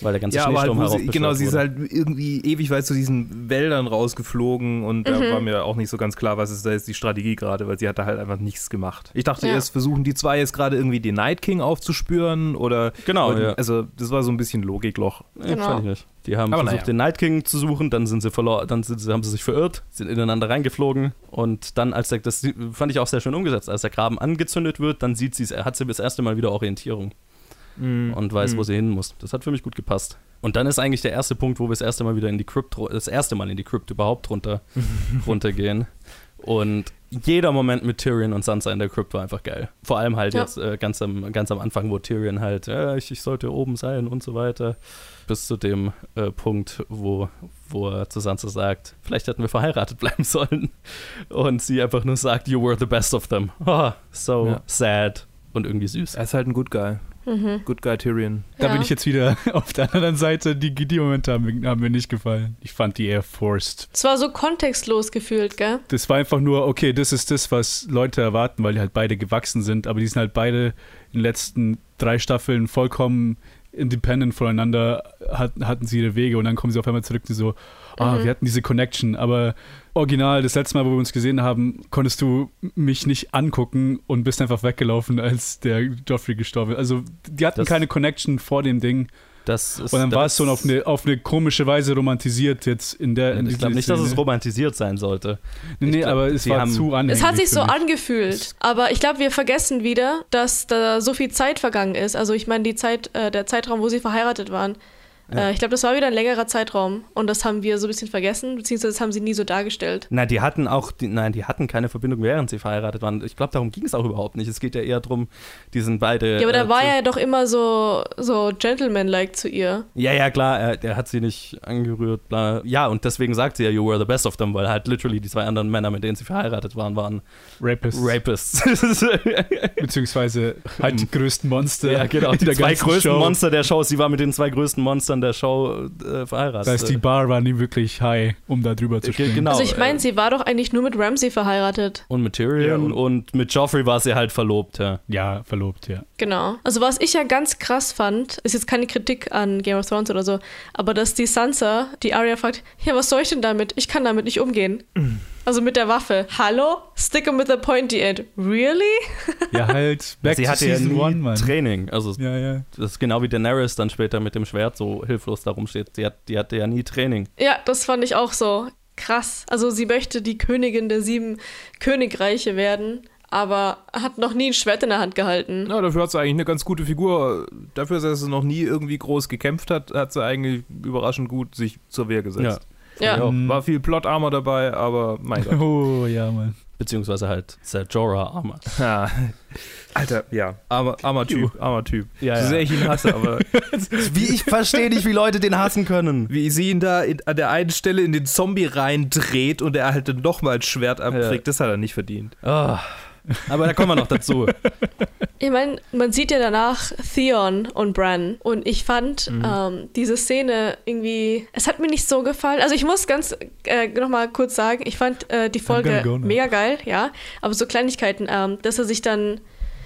weil der ganze ja, aber halt, Schneesturm sie, genau, sie ist halt irgendwie ewig weit zu diesen Wäldern rausgeflogen und da Mhm. war mir auch nicht so ganz klar, was ist da jetzt die Strategie gerade, weil sie hat da halt einfach nichts gemacht. Ich dachte Ja. erst, versuchen die zwei jetzt gerade irgendwie den Night King aufzuspüren oder. Genau, oder- ja. Also, das war so ein bisschen Logikloch. Genau. nicht. Die haben Aber versucht, naja. den Night King zu suchen, dann sind sie verloren, dann sind sie, haben sie sich verirrt, sind ineinander reingeflogen und dann, als der, das fand ich auch sehr schön umgesetzt, als der Graben angezündet wird, dann sieht sie, hat sie das erste Mal wieder Orientierung und weiß, wo sie hin muss. Das hat für mich gut gepasst. Und dann ist eigentlich der erste Punkt, wo wir das erste Mal wieder in die Crypt, das erste Mal in die Crypt überhaupt runter, runtergehen. Und jeder Moment mit Tyrion und Sansa in der Crypt war einfach geil. Vor allem halt Ja. jetzt äh, ganz, am, ganz am Anfang, wo Tyrion halt, ja, ich, ich sollte oben sein und so weiter. Bis zu dem äh, Punkt, wo, wo er zu Sansa sagt, vielleicht hätten wir verheiratet bleiben sollen. Und sie einfach nur sagt, you were the best of them. Oh, so Ja. sad und irgendwie süß. Er ist halt ein Good Guy. Mhm. Good Guy Tyrion. Da Ja. bin ich jetzt wieder auf der anderen Seite. Die, die Momente haben, mir- haben mir nicht gefallen. Ich fand die eher forced. Es war so kontextlos gefühlt, gell? Das war einfach nur, okay, das ist das, was Leute erwarten, weil die halt beide gewachsen sind, aber die sind halt beide in den letzten drei Staffeln vollkommen independent voneinander, hat, hatten sie ihre Wege und dann kommen sie auf einmal zurück und so, ah, Mhm. wir hatten diese Connection, aber original, das letzte Mal, wo wir uns gesehen haben, konntest du mich nicht angucken und bist einfach weggelaufen, als der Joffrey gestorben ist. Also, die hatten Das- keine Connection vor dem Ding Das ist, und dann war es so auf eine, auf eine komische Weise romantisiert jetzt in der. In Ich glaube nicht, dass es romantisiert sein sollte. Nee, nee, glaub, aber es war haben- zu anhänglich. Es hat sich so mich. angefühlt. Aber ich glaube, wir vergessen wieder, dass da so viel Zeit vergangen ist. Also ich meine, die Zeit, äh, der Zeitraum, wo sie verheiratet waren. Ja. Äh, ich glaube, das war wieder ein längerer Zeitraum. Und das haben wir so ein bisschen vergessen, beziehungsweise das haben sie nie so dargestellt. Nein, die hatten auch, die, nein, die hatten keine Verbindung, während sie verheiratet waren. Ich glaube, darum ging es auch überhaupt nicht. Es geht ja eher darum, die sind beide. Ja, aber da äh, war er doch immer so, so gentleman-like zu ihr. Ja, ja, klar, er, er hat sie nicht angerührt, bla. Ja, und deswegen sagt sie ja, you were the best of them, weil halt literally die zwei anderen Männer, mit denen sie verheiratet waren, waren Rapist. Rapists. Beziehungsweise halt die größten Monster. ja, genau, die der zwei größten Show. Monster der Show. Sie war mit den zwei größten Monstern der Show äh, verheiratet. Das heißt, die Bar war nie wirklich high, um da drüber zu Ge- springen. genau. also ich meine, äh, sie war doch eigentlich nur mit Ramsey verheiratet. und mit Tyrion Ja, und, und- mit Joffrey war sie halt verlobt, ja. Ja, verlobt, ja. Genau. Also was ich ja ganz krass fand, ist jetzt keine Kritik an Game of Thrones oder so, aber dass die Sansa, die Arya fragt, ja, was soll ich denn damit? Ich kann damit nicht umgehen. Also mit der Waffe. Hallo? Stick 'em with the pointy end. Really? Ja, halt back sie to hatte ja Season nie One, Mann. Training. Also Ja, ja. das ist genau wie Daenerys dann später mit dem Schwert so hilflos darum steht. Die, hat, die hatte ja nie Training. Ja, das fand ich auch so. krass. Also sie möchte die Königin der sieben Königreiche werden, aber hat noch nie ein Schwert in der Hand gehalten. Ja, dafür hat sie eigentlich eine ganz gute Figur. Dafür, dass sie noch nie irgendwie groß gekämpft hat, hat sie eigentlich überraschend gut sich zur Wehr gesetzt. Ja. Ja, war viel Plot-Armor dabei, aber mein Gott. Oh, ja, Mann. Beziehungsweise halt Ser Jorah Armor. Ja. Alter, ja, armer, armer Typ, armer Typ. Ja, so ja. sehr ich ihn hasse, aber Wie ich verstehe nicht, wie Leute den hassen können. wie sie ihn da in, an der einen Stelle in den Zombie reindreht und er halt dann nochmal ein Schwert abkriegt, Ja. das hat er nicht verdient. Ah. Aber da kommen wir noch dazu. Ich meine, man sieht ja danach Theon und Bran und ich fand ähm, diese Szene irgendwie, es hat mir nicht so gefallen. Also ich muss ganz äh, nochmal kurz sagen, ich fand äh, die Folge go mega geil, ja, aber so Kleinigkeiten, ähm, dass er sich dann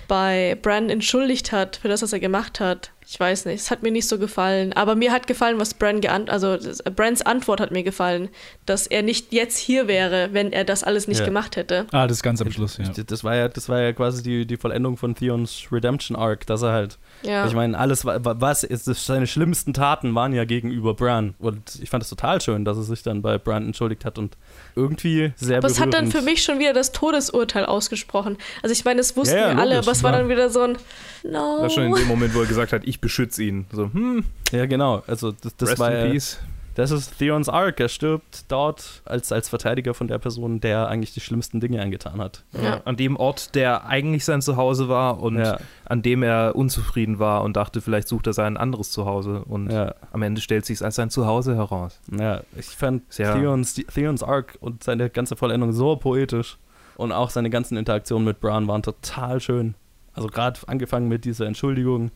bei Bran entschuldigt hat für das, was er gemacht hat. Ich weiß nicht, es hat mir nicht so gefallen. Aber mir hat gefallen, was Bran geant also das, äh, Brans Antwort hat mir gefallen, dass er nicht jetzt hier wäre, wenn er das alles nicht Ja. gemacht hätte. Ah, das ist ganz am Schluss, ja. Das war ja, das war ja quasi die, die Vollendung von Theons Redemption Arc, dass er halt, Ja. ich meine, alles, wa- wa- was seine schlimmsten Taten waren ja gegenüber Bran. Und ich fand es total schön, dass er sich dann bei Bran entschuldigt hat und irgendwie sehr Aber es hat dann berührend. für mich schon wieder das Todesurteil ausgesprochen. Also ich meine, das wussten Ja, ja, wir alle, logisch, aber es war dann wieder so ein No. Das war schon in dem Moment, wo er gesagt hat, ich beschütze ihn. So, hm, Ja, genau. Also das, das rest war in ja, peace. Das ist Theons Arc. Er stirbt dort als, als Verteidiger von der Person, der eigentlich die schlimmsten Dinge angetan hat. Ja. An dem Ort, der eigentlich sein Zuhause war und Ja. an dem er unzufrieden war und dachte, vielleicht sucht er sein anderes Zuhause. Und Ja, am Ende stellt sich als sein Zuhause heraus. ja. Ich fand Theons, Theons Arc und seine ganze Vollendung so poetisch. Und auch seine ganzen Interaktionen mit Bran waren total schön. Also gerade angefangen mit dieser Entschuldigung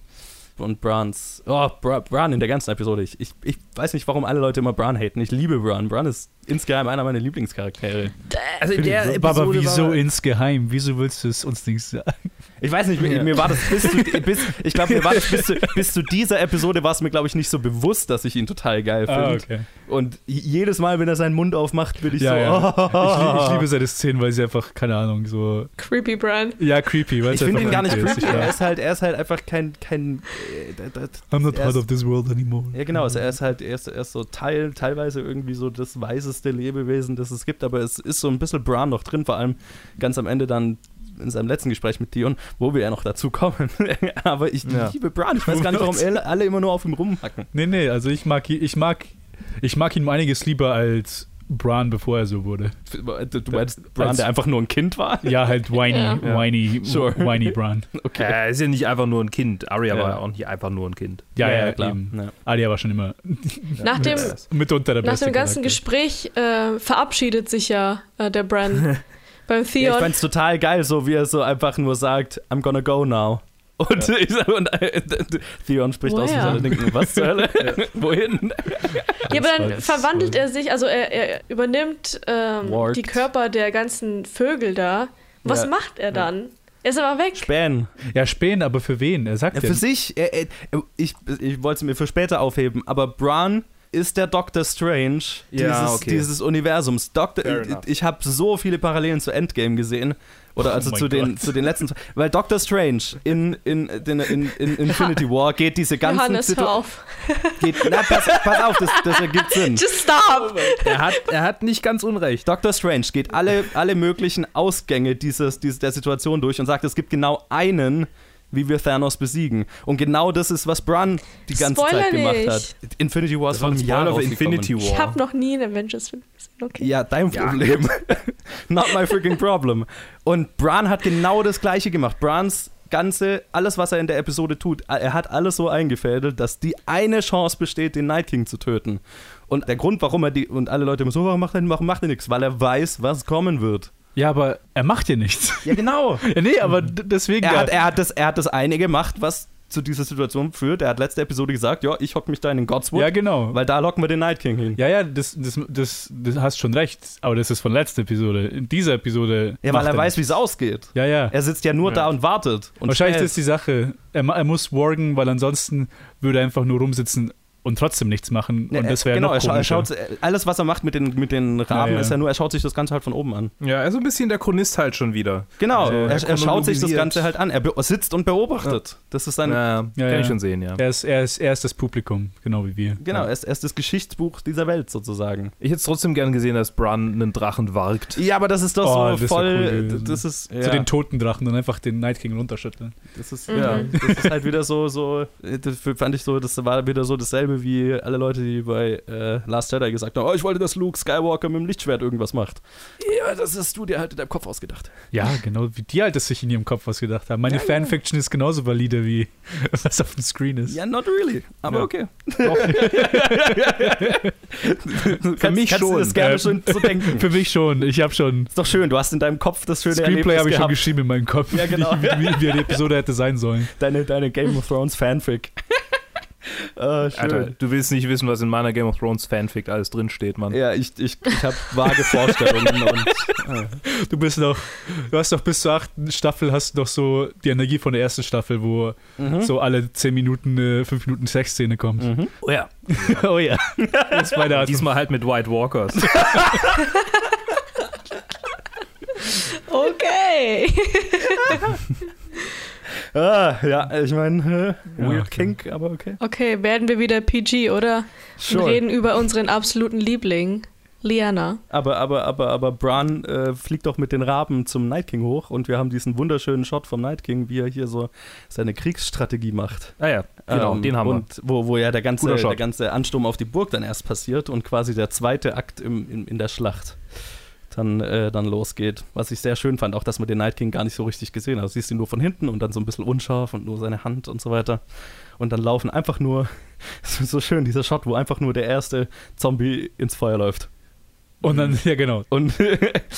und Brans. Oh, Bra Bran in der ganzen Episode. Ich, ich, ich weiß nicht, warum alle Leute immer Bran haten. Ich liebe Bran. Bran ist insgeheim einer meiner Lieblingscharaktere. Also in der aber Episode wieso war- insgeheim? Wieso willst du es uns nicht sagen? Ich weiß nicht, mir, mir war das bis zu, bis, ich glaube, mir war das bis zu, bis zu dieser Episode war es mir, glaube ich, nicht so bewusst, dass ich ihn total geil finde. Ah, okay. Und jedes Mal, wenn er seinen Mund aufmacht, bin ich Ja, so, ja. oh, Ich, ich liebe seine Szenen, weil sie einfach, keine Ahnung, so. Creepy Bran. Ja, creepy. weil Ich finde ihn gar nicht creepy ist. Er ist halt, er ist halt einfach kein, kein äh, I'm not part ist- of this world anymore. Ja, genau. Also er ist halt, er ist, er ist so Teil, teilweise irgendwie so das weiseste Lebewesen, das es gibt, aber es ist so ein bisschen Bran noch drin, vor allem ganz am Ende dann in seinem letzten Gespräch mit Dion, wo wir ja noch dazu kommen. aber ich Ja. liebe Bran. Ich weiß gar nicht, warum alle immer nur auf ihm rumhacken. Nee, nee, also ich mag, ihn- ich mag, ich mag ihn um einiges lieber als Bran, bevor er so wurde. Du meinst Bran, Als- der einfach nur ein Kind war? Ja, halt whiny, Ja. Whiny, Sure. whiny Bran. Okay. Er ist ja nicht einfach nur ein Kind. Arya Ja. war ja auch nicht einfach nur ein Kind. Ja, ja, ja, klar. Eben. Ja. Arya war schon immer Nach dem, mitunter der nach beste dem ganzen Charakter. Gespräch äh, verabschiedet sich ja äh, der Bran beim Ja, ich Theon. fand's total geil, so wie er so einfach nur sagt, I'm gonna go now. Und, ich sag, und äh, Theon spricht aus Woher? seiner Denken, was zur Hölle? Wohin? ja, aber dann verwandelt er sich, also er, er übernimmt ähm, die Körper der ganzen Vögel da. Was Ja. macht er dann? Er ist aber weg. Spähen. Ja, spähen, aber für wen? Er sagt Ja, ja, für sich, er, er, ich, ich wollte es mir für später aufheben, aber Bran ist der Doctor Strange Ja, dieses, okay. dieses Universums. Doctor, ich habe so viele Parallelen zu Endgame gesehen. Oder Oh also mein zu, den, Gott. zu den letzten. Weil Doctor Strange in, in, in, in, in Infinity War geht diese ganzen Johannes, Situ- hör auf. Geht, na, pass, pass auf, das, das ergibt Sinn. Just stop! Er hat, er hat nicht ganz unrecht. Doctor Strange geht alle, alle möglichen Ausgänge dieses, dieses, der Situation durch und sagt, es gibt genau einen, wie wir Thanos besiegen. Und genau das ist, was Bran die ganze Spoiler Zeit gemacht nicht. hat. Infinity War ist einem ein Jahr rausgekommen. Infinity War. Ich habe noch nie einen Avengers-Film gesehen. Okay. Ja, dein Problem. Not my freaking problem. Und Bran hat genau das Gleiche gemacht. Brans ganze, alles, was er in der Episode tut, er hat alles so eingefädelt, dass die eine Chance besteht, den Night King zu töten. Und der Grund, warum er die, und alle Leute immer so, warum macht er, warum macht er nichts? Weil er weiß, was kommen wird. Ja, aber er macht ja nichts. Ja, genau. ja, nee, aber deswegen. Er ja. hat, er, hat das, er hat das eine gemacht, was zu dieser Situation führt. Er hat letzte Episode gesagt, ja, ich hock mich da in den Godswood, ja, genau. weil da locken wir den Night King hin. Ja, ja, das, das, das, das hast schon recht. Aber das ist von letzter Episode. In dieser Episode. Ja, weil macht er weiß, wie es ausgeht. Ja, ja. Er sitzt ja nur da und wartet. Und Wahrscheinlich späht. ist die Sache, er, er muss wargen, weil ansonsten würde er einfach nur rumsitzen und trotzdem nichts machen. Und das wäre genau, noch er, er schaut, alles, was er macht mit den, mit den Raben, Ja, ja. ist ja nur, er schaut sich das Ganze halt von oben an. Ja, also ein bisschen der Chronist halt schon wieder. Genau, Also, er, er er schaut sich das. Ganze halt an. Er sitzt und beobachtet. Das ist sein. Ja, Ja, kann ja. ich schon sehen, ja. Er ist, er, ist, er ist das Publikum, genau wie wir. Genau, Ja. er, ist, er ist das Geschichtsbuch dieser Welt sozusagen. Ich hätte es trotzdem gern gesehen, dass Bran einen Drachen wargt. Ja, aber das ist doch Oh, so das voll. cool das ist. Ja, Zu den toten Drachen und einfach den Night King runterschütteln. das ist, Mhm. ja, das ist halt wieder so, so. Das fand ich so, das war wieder so dasselbe wie alle Leute, die bei äh, Last Jedi gesagt haben: Oh, ich wollte, dass Luke Skywalker mit dem Lichtschwert irgendwas macht. Ja, das hast du dir halt in deinem Kopf ausgedacht. Ja, genau, wie die halt das sich in ihrem Kopf ausgedacht haben. Meine Ja, ja. Fanfiction ist genauso valide wie was auf dem Screen ist. Ja, not really. Aber Ja. okay. Doch. Für mich kannst Du schon. das gerne schon so denken. Für mich schon. Ich habe schon Ist doch schön, du hast in deinem Kopf das schöne Screenplay Erlebnis habe ich schon gehabt. geschrieben in meinem Kopf, Ja, genau. wie, wie, wie die Episode hätte sein sollen. Deine, deine Game of Thrones Fanfic. Ah. Alter, du willst nicht wissen, was in meiner Game of Thrones Fanfic alles drinsteht, Mann. Ja, ich, ich, ich habe vage Vorstellungen und Du bist noch, du hast doch bis zur achten Staffel hast du noch so die Energie von der ersten Staffel, wo Mhm. so alle 10 Minuten eine 5 Minuten Sexszene kommt. Mhm. Oh ja. oh ja. Das ist meine Art. Diesmal halt mit White Walkers. Okay. Ah, ja, ich meine, äh, Ja, weird okay. Kink, aber okay. Okay, werden wir wieder PG, oder? Und Sure. reden über unseren absoluten Liebling, Liana. Aber, aber, aber, aber Bran äh, fliegt doch mit den Raben zum Night King hoch und wir haben diesen wunderschönen Shot vom Night King, wie er hier so seine Kriegsstrategie macht. ah ja, genau, Ähm, den haben wir. Und wo, wo ja der ganze, der ganze Ansturm auf die Burg dann erst passiert und quasi der zweite Akt im, in, in der Schlacht dann, äh, dann losgeht. Was ich sehr schön fand, auch dass man den Night King gar nicht so richtig gesehen hat. Du siehst ihn nur von hinten und dann so ein bisschen unscharf und nur seine Hand und so weiter. Und dann laufen einfach nur, so schön dieser Shot, wo einfach nur der erste Zombie ins Feuer läuft. Und dann, ja genau. Und,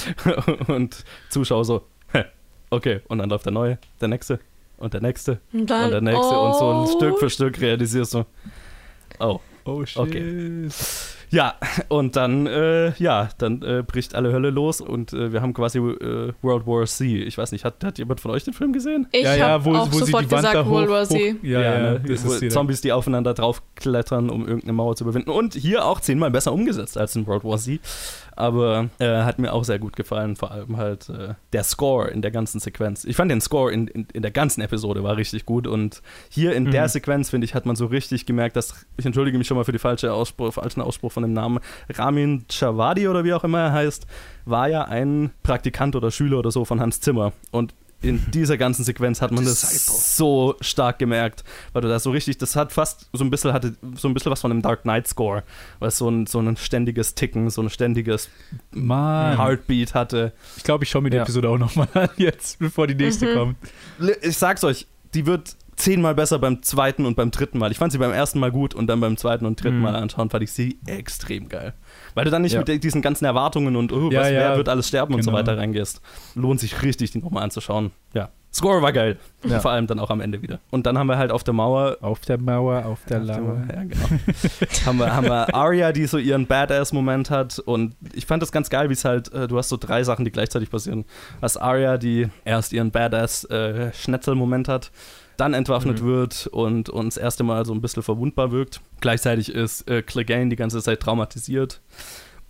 und Zuschauer so, "Hä, okay, und dann läuft der neue, der nächste und der nächste Und dann, und der nächste und so ein oh. Stück für Stück realisierst du, oh, Oh shit. Okay. Ja, und dann, äh, ja, dann äh, bricht alle Hölle los und äh, wir haben quasi äh, World War C. Ich weiß nicht, hat, hat jemand von euch den Film gesehen? Ich ja, ja, habe wo, auch wo sie sofort die Wand gesagt, da hoch, World War hoch, Z. Ja, ja, ne? das Wo ist die Zombies, die aufeinander draufklettern, um irgendeine Mauer zu überwinden. Und hier auch zehnmal besser umgesetzt als in World War Z. Aber äh, hat mir auch sehr gut gefallen, vor allem halt äh, der Score in der ganzen Sequenz. Ich fand den Score in, in, in der ganzen Episode war richtig gut und hier in der Mhm. Sequenz, finde ich, hat man so richtig gemerkt, dass, ich entschuldige mich schon mal für den falsche Ausspruch, falschen Ausspruch von dem Namen, Ramin Chavadi oder wie auch immer er heißt, war ja ein Praktikant oder Schüler oder so von Hans Zimmer und in dieser ganzen Sequenz hat man das so stark gemerkt, weil du da so richtig, das hat fast so ein bisschen hatte so ein bisschen was von einem Dark Knight Score, weil es so ein so ein ständiges Ticken, so ein ständiges Mann. Heartbeat hatte. Ich glaube, ich schaue mir die Ja. Episode auch nochmal an jetzt, bevor die nächste Mhm. kommt. Ich sag's euch, die wird zehnmal besser beim zweiten und beim dritten Mal. Ich fand sie beim ersten Mal gut und dann beim zweiten und dritten Mhm. Mal anschauen, fand ich sie extrem geil. Weil du dann nicht Ja. mit diesen ganzen Erwartungen und oh, Ja, was, ja. wer wird alles sterben und so Genau. weiter reingehst. Lohnt sich richtig, die nochmal anzuschauen. Ja. Score war geil. Ja. Vor allem dann auch am Ende wieder. Und dann haben wir halt auf der Mauer Auf der Mauer, auf der Lauer. Ja, genau. haben, wir, haben wir Arya, die so ihren Badass-Moment hat. Und ich fand das ganz geil, wie es halt, äh, du hast so drei Sachen, die gleichzeitig passieren. Hast Arya, die erst ihren Badass-Schnetzel-Moment hat, dann entwaffnet Mhm. wird und uns das erste Mal so ein bisschen verwundbar wirkt. Gleichzeitig ist äh, Clegane die ganze Zeit traumatisiert.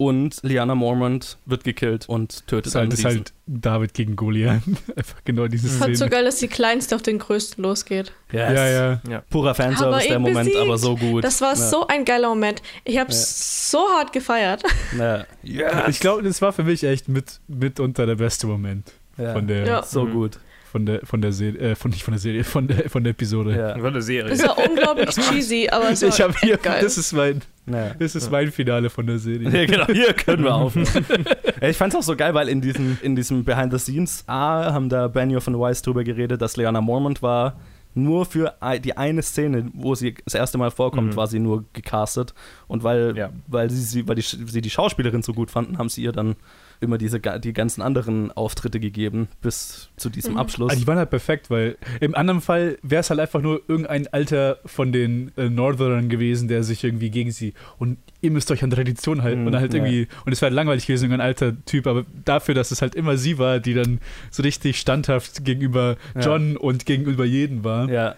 Und Liana Mormont wird gekillt und tötet Das ist halt, einen das ist halt David gegen Goliath. Einfach genau diese Ich fand so Szene. geil, dass die Kleinste auf den Größten losgeht. Yes. Ja, ja. Purer Fanservice, Aber der Moment, besiegt. aber so gut. Das war ja. so ein geiler Moment. Ich habe Ja. so hart gefeiert. Ja. Yes. Ich glaube, das war für mich echt mit, mitunter der beste Moment Ja. von der, Ja. So Mhm. gut. Von der, von der Serie, äh, von, nicht von der Serie, von der, von der Episode. Ja. Von der Serie. Das war unglaublich cheesy, aber es war Ich habe hier, geil. das ist mein, Ja. das ist mein Finale von der Serie. Ja, genau, hier können wir aufhören. ja, ich fand es auch so geil, weil in diesem, in diesem Behind the Scenes, A, haben da Benioff und Weiss drüber geredet, dass Leona Mormont war nur für die eine Szene, wo sie das erste Mal vorkommt, Mhm. war sie nur gecastet. Und weil, Ja. weil, sie, sie, weil die, sie die Schauspielerin so gut fanden, haben sie ihr dann immer diese, die ganzen anderen Auftritte gegeben, bis zu diesem Mhm. Abschluss. Also die waren halt perfekt, weil im anderen Fall wäre es halt einfach nur irgendein Alter von den äh, Northernern gewesen, der sich irgendwie gegen sie und ihr müsst euch an Tradition halten Mhm, und dann halt ja. irgendwie und es wäre halt langweilig gewesen, irgendein alter Typ, aber dafür, dass es halt immer sie war, die dann so richtig standhaft gegenüber Ja. John und gegenüber jeden war, ja.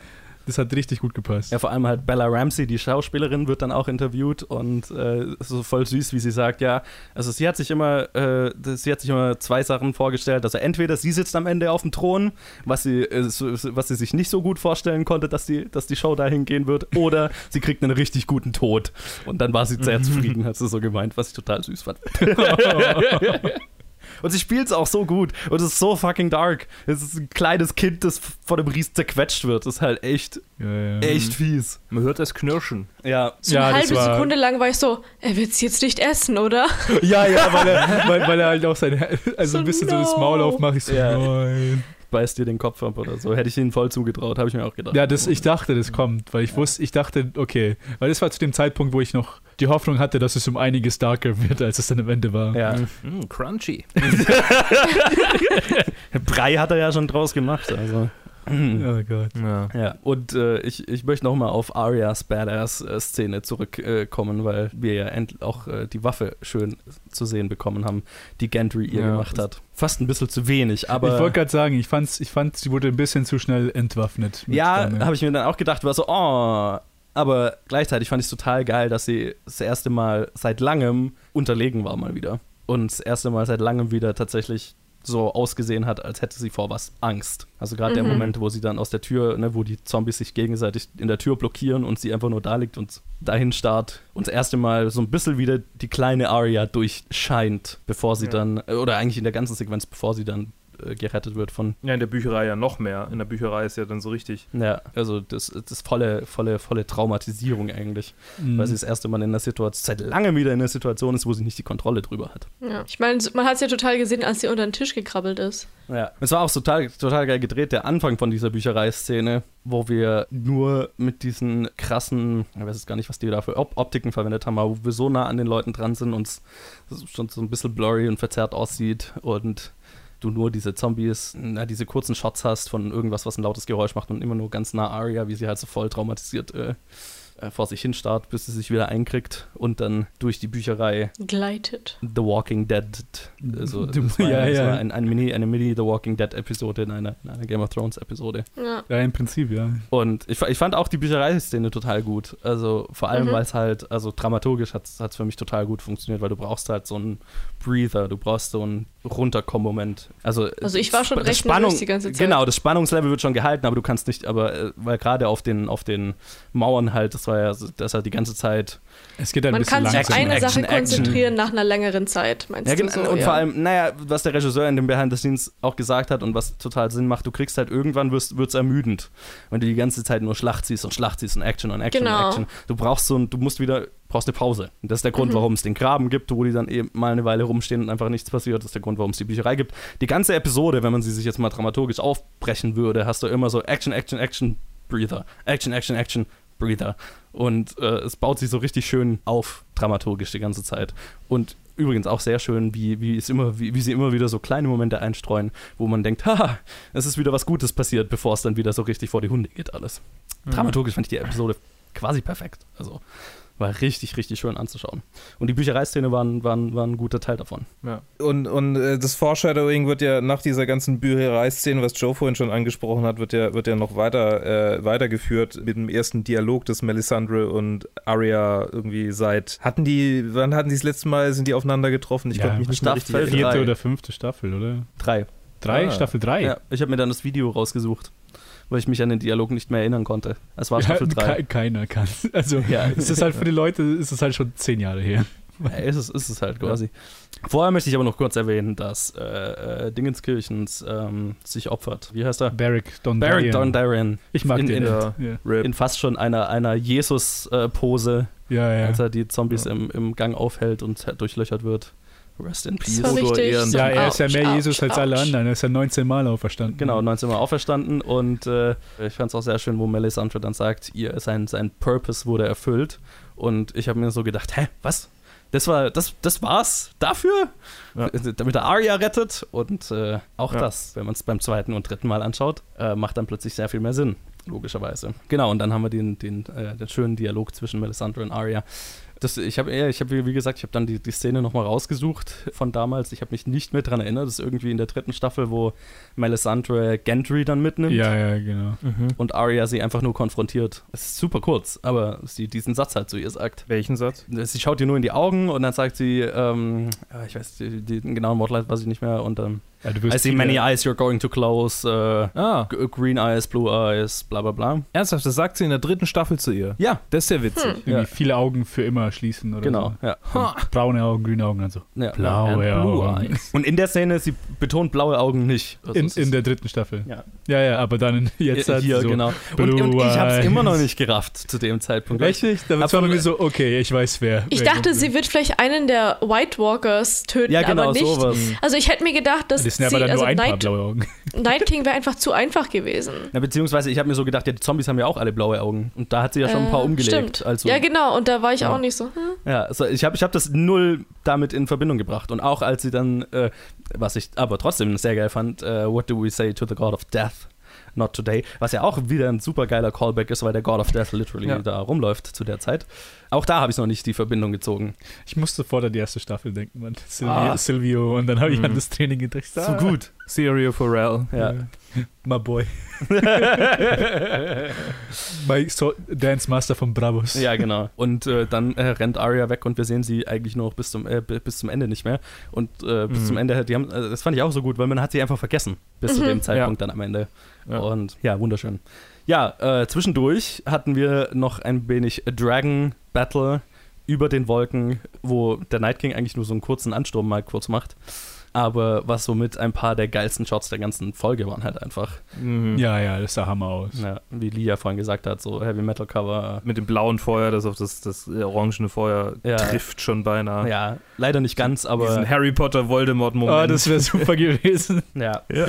Das hat richtig gut gepasst. Ja, vor allem halt Bella Ramsey, die Schauspielerin, wird dann auch interviewt und äh, so voll süß, wie sie sagt, ja, also sie hat sich immer, äh, sie hat sich immer zwei Sachen vorgestellt. Also entweder sie sitzt am Ende auf dem Thron, was sie, äh, was sie sich nicht so gut vorstellen konnte, dass die, dass die Show dahin gehen wird, oder sie kriegt einen richtig guten Tod. Und dann war sie sehr zufrieden, hat sie so gemeint, was ich total süß fand. Und sie spielt es auch so gut. Und es ist so fucking dark. Es ist ein kleines Kind, das von dem Ries zerquetscht wird. Das ist halt echt, Ja, ja. echt fies. Man hört das Knirschen. Ja. So Ja, eine halbe war- Sekunde lang war ich so, er wird es jetzt nicht essen, oder? ja, ja, weil er, weil, weil er halt auch sein, also So, ein bisschen so das no. Maul aufmacht. Ich so, Ja. nein. Beißt dir den Kopf ab oder so. Hätte ich ihnen voll zugetraut, habe ich mir auch gedacht. Ja, das, ich dachte, das kommt, weil ich wusste, ich dachte, okay, weil das war zu dem Zeitpunkt, wo ich noch die Hoffnung hatte, dass es um einiges darker wird, als es dann am Ende war. Ja. Mm, crunchy. Brei hat er ja schon draus gemacht. Also. Oh Gott. Ja. Ja, und äh, ich, ich möchte nochmal auf Arias Badass-Szene zurückkommen, äh, weil wir ja auch äh, die Waffe schön zu sehen bekommen haben, die Gendry ihr Ja. gemacht hat. Fast ein bisschen zu wenig, aber. ich wollte gerade sagen, ich, fand's, ich fand, sie wurde ein bisschen zu schnell entwaffnet. ja, habe ich mir dann auch gedacht, war so, oh. Aber gleichzeitig fand ich es total geil, dass sie das erste Mal seit langem unterlegen war, mal wieder. Und das erste Mal seit langem wieder tatsächlich so ausgesehen hat, als hätte sie vor was Angst. Also gerade der Mhm. Moment, wo sie dann aus der Tür, ne, wo die Zombies sich gegenseitig in der Tür blockieren und sie einfach nur da liegt und dahin starrt und das erste Mal so ein bisschen wieder die kleine Arya durchscheint, bevor sie Ja. dann, oder eigentlich in der ganzen Sequenz, bevor sie dann äh, gerettet wird von ja, in der Bücherei ja noch mehr. In der Bücherei ist ja dann so richtig. ja, also das, das volle, volle, volle Traumatisierung eigentlich. Mhm. Weil sie das erste Mal in einer Situation, seit langem wieder in einer Situation ist, wo sie nicht die Kontrolle drüber hat. Ja. Ich meine, man hat es ja total gesehen, als sie unter den Tisch gekrabbelt ist. Ja. Es war auch total, total geil gedreht, der Anfang von dieser Bücherei-Szene, wo wir nur mit diesen krassen, ich weiß jetzt gar nicht, was die da für Op Optiken verwendet haben, aber wo wir so nah an den Leuten dran sind und es schon so ein bisschen blurry und verzerrt aussieht und du nur diese Zombies, na, diese kurzen Shots hast von irgendwas, was ein lautes Geräusch macht und immer nur ganz nah Aria, wie sie halt so voll traumatisiert äh, äh, vor sich hinstarrt, bis sie sich wieder einkriegt und dann durch die Bücherei Gleitet. The Walking Dead. Also, das war, ja, ja. war ein, ein Mini, eine Mini The Walking Dead Episode in einer, in einer Game of Thrones Episode. Ja. Ja, im Prinzip, ja. Und ich, ich fand auch die Bücherei-Szene total gut. Also vor allem, Mhm. weil es halt, also dramaturgisch hat es für mich total gut funktioniert, weil du brauchst halt so einen Breather, du brauchst so einen Runterkommen-Moment. Also, Also ich war schon recht nervös die ganze Zeit. Genau, das Spannungslevel wird schon gehalten, aber du kannst nicht, aber äh, weil gerade auf den, auf den Mauern halt, das war ja, so- das hat die ganze Zeit Es geht ein Man bisschen kann sich auf eine Action, Sache Action. konzentrieren nach einer längeren Zeit, meinst Ja, du so? und ja. vor allem, naja, was der Regisseur in dem Behind the Scenes auch gesagt hat und was total Sinn macht, du kriegst halt irgendwann wird es ermüdend, wenn du die ganze Zeit nur Schlacht siehst und Schlacht siehst und Action und Action Genau. und Action. Du brauchst so ein, du musst wieder, brauchst eine Pause. Und das ist der Grund, Mhm. warum es den Graben gibt, wo die dann eben mal eine Weile rumstehen und einfach nichts passiert. Das ist der Grund, warum es die Bücherei gibt. Die ganze Episode, wenn man sie sich jetzt mal dramaturgisch aufbrechen würde, hast du immer so Action, Action, Action, Breather. Action, Action, Action, Breather. Und äh, es baut sich so richtig schön auf, dramaturgisch die ganze Zeit. Und übrigens auch sehr schön, wie, wie, es immer, wie, wie sie immer wieder so kleine Momente einstreuen, wo man denkt, haha, es ist wieder was Gutes passiert, bevor es dann wieder so richtig vor die Hunde geht alles. Dramaturgisch fand ich die Episode quasi perfekt. Also war richtig, richtig schön anzuschauen. Und die Büchereiszene war, ein- war, ein- war ein guter Teil davon. Ja. Und, und äh, das Foreshadowing wird ja nach dieser ganzen Bücherei-Szene, was Joe vorhin schon angesprochen hat, wird ja, wird ja noch weiter äh, weitergeführt mit dem ersten Dialog, das Melisandre und Arya irgendwie seit. Hatten die, wann hatten die das letzte Mal, sind die aufeinander getroffen? Ich Ja, konnte mich nicht mehr Staffel richtig erinnern. drei. Vierte oder fünfte Staffel, oder? Drei. Drei? Ah. Staffel drei? Ja, ich habe mir dann das Video rausgesucht, weil ich mich an den Dialog nicht mehr erinnern konnte. Es war Ja, Staffel 3. ke- Keiner kann. Also, Ja. es ist halt für die Leute, ist es halt schon zehn Jahre her. Ja, ist es, ist es halt quasi. Vorher möchte ich aber noch kurz erwähnen, dass äh, äh, Dingenskirchens ähm, sich opfert. Wie heißt er? Barrick Don Barrick Dondarrion. Ich mag in- den. in- ja. Rip. In fast schon einer, einer Jesus-Pose, ja, ja. als er die Zombies Ja. im, im Gang aufhält und durchlöchert wird. Rest in Peace. Das war Hodor. Ehren. Ja, er ist ja ouch, mehr ouch, Jesus als alle ouch. anderen. Er ist ja 19 Mal auferstanden. Genau, 19 Mal auferstanden und äh, ich fand es auch sehr schön, wo Melisandre dann sagt, ihr, sein, sein Purpose wurde erfüllt und ich habe mir so gedacht, hä, was? Das war, das, das war's dafür? Ja. Damit er Arya rettet und äh, auch Ja. das, wenn man es beim zweiten und dritten Mal anschaut, äh, macht dann plötzlich sehr viel mehr Sinn, logischerweise. Genau, und dann haben wir den, den, äh, den schönen Dialog zwischen Melisandre und Arya, Das, ich habe, ja, ich habe, wie gesagt, ich habe dann die, die Szene nochmal rausgesucht von damals. Ich habe mich nicht mehr daran erinnert. Das ist irgendwie in der dritten Staffel, wo Melisandre Gendry dann mitnimmt Ja, ja, genau. und Arya sie einfach nur konfrontiert. Es ist super kurz, aber sie diesen Satz halt zu ihr sagt. Welchen Satz? Sie schaut ihr nur in die Augen und dann sagt sie, ähm, ah, ich weiß die, die, den genauen Wortlaut weiß ich nicht mehr und ähm, Ja, du I see many eyes you're going to close, äh, Ah, green eyes, blue eyes, bla bla bla. ernsthaft, das sagt sie in der dritten Staffel zu ihr. Ja, Das ist ja witzig. irgendwie Ja. viele Augen für immer schließen oder genau. so. Ja. Braune Augen, grüne Augen und so. Ja. Blaue And blue Augen. eyes. Und in der Szene, sie betont blaue Augen nicht. Also In, in der dritten Staffel. Ja. Ja, ja, aber dann jetzt Hier, halt hier so. genau. Und, und Blue ich habe es eyes. immer noch nicht gerafft zu dem Zeitpunkt. Echt nicht? Da war mir so, okay, ich weiß wer. Ich wer dachte, sie wird vielleicht einen der White Walkers töten, Ja, genau, aber nicht. sowas. Also ich hätte mir gedacht, dass Das sind sie, aber dann also nur ein paar Night, blaue Augen. Night King wäre einfach zu einfach gewesen. Na, beziehungsweise ich habe mir so gedacht, ja, die Zombies haben ja auch alle blaue Augen. Und da hat sie ja schon ein paar Äh, umgelegt. Stimmt. Also, ja, genau. Und da war ich Ja. auch nicht so. Hm. Ja, also ich habe ich hab das null damit in Verbindung gebracht. Und auch als sie dann, äh, was ich aber trotzdem sehr geil fand, äh, What do we say to the God of Death? Not today. Was ja auch wieder ein super geiler Callback ist, weil der God of Death literally Ja. da rumläuft zu der Zeit. Auch da habe ich noch nicht die Verbindung gezogen. Ich musste sofort an die erste Staffel denken, man. Silvio, Ah. Silvio und dann habe ich Mhm. an das Training gedacht. So gut. Serio Pharrell. Ja. My boy. My so Dance Master von Bravos. Ja, genau. Und äh, dann äh, rennt Arya weg und wir sehen sie eigentlich nur noch bis zum, äh, bis zum Ende nicht mehr. Und äh, bis Mhm. zum Ende, die haben, äh, das fand ich auch so gut, weil man hat sie einfach vergessen bis zu Mhm. dem Zeitpunkt dann am Ende. Ja. Und ja, wunderschön. Ja, äh, zwischendurch hatten wir noch ein wenig Dragon Battle über den Wolken, wo der Night King eigentlich nur so einen kurzen Ansturm mal kurz macht. Aber was somit ein paar der geilsten Shots der ganzen Folge waren halt einfach. Mhm. Ja, ja, das sah Hammer aus. Ja, wie Lia vorhin gesagt hat, so Heavy Metal Cover. Mit dem blauen Feuer, das auf das, das orangene Feuer Ja. trifft schon beinahe. Ja, leider nicht ganz, aber Diesen Harry Potter Voldemort-Moment. Oh, das wäre super gewesen. Ja. Ja.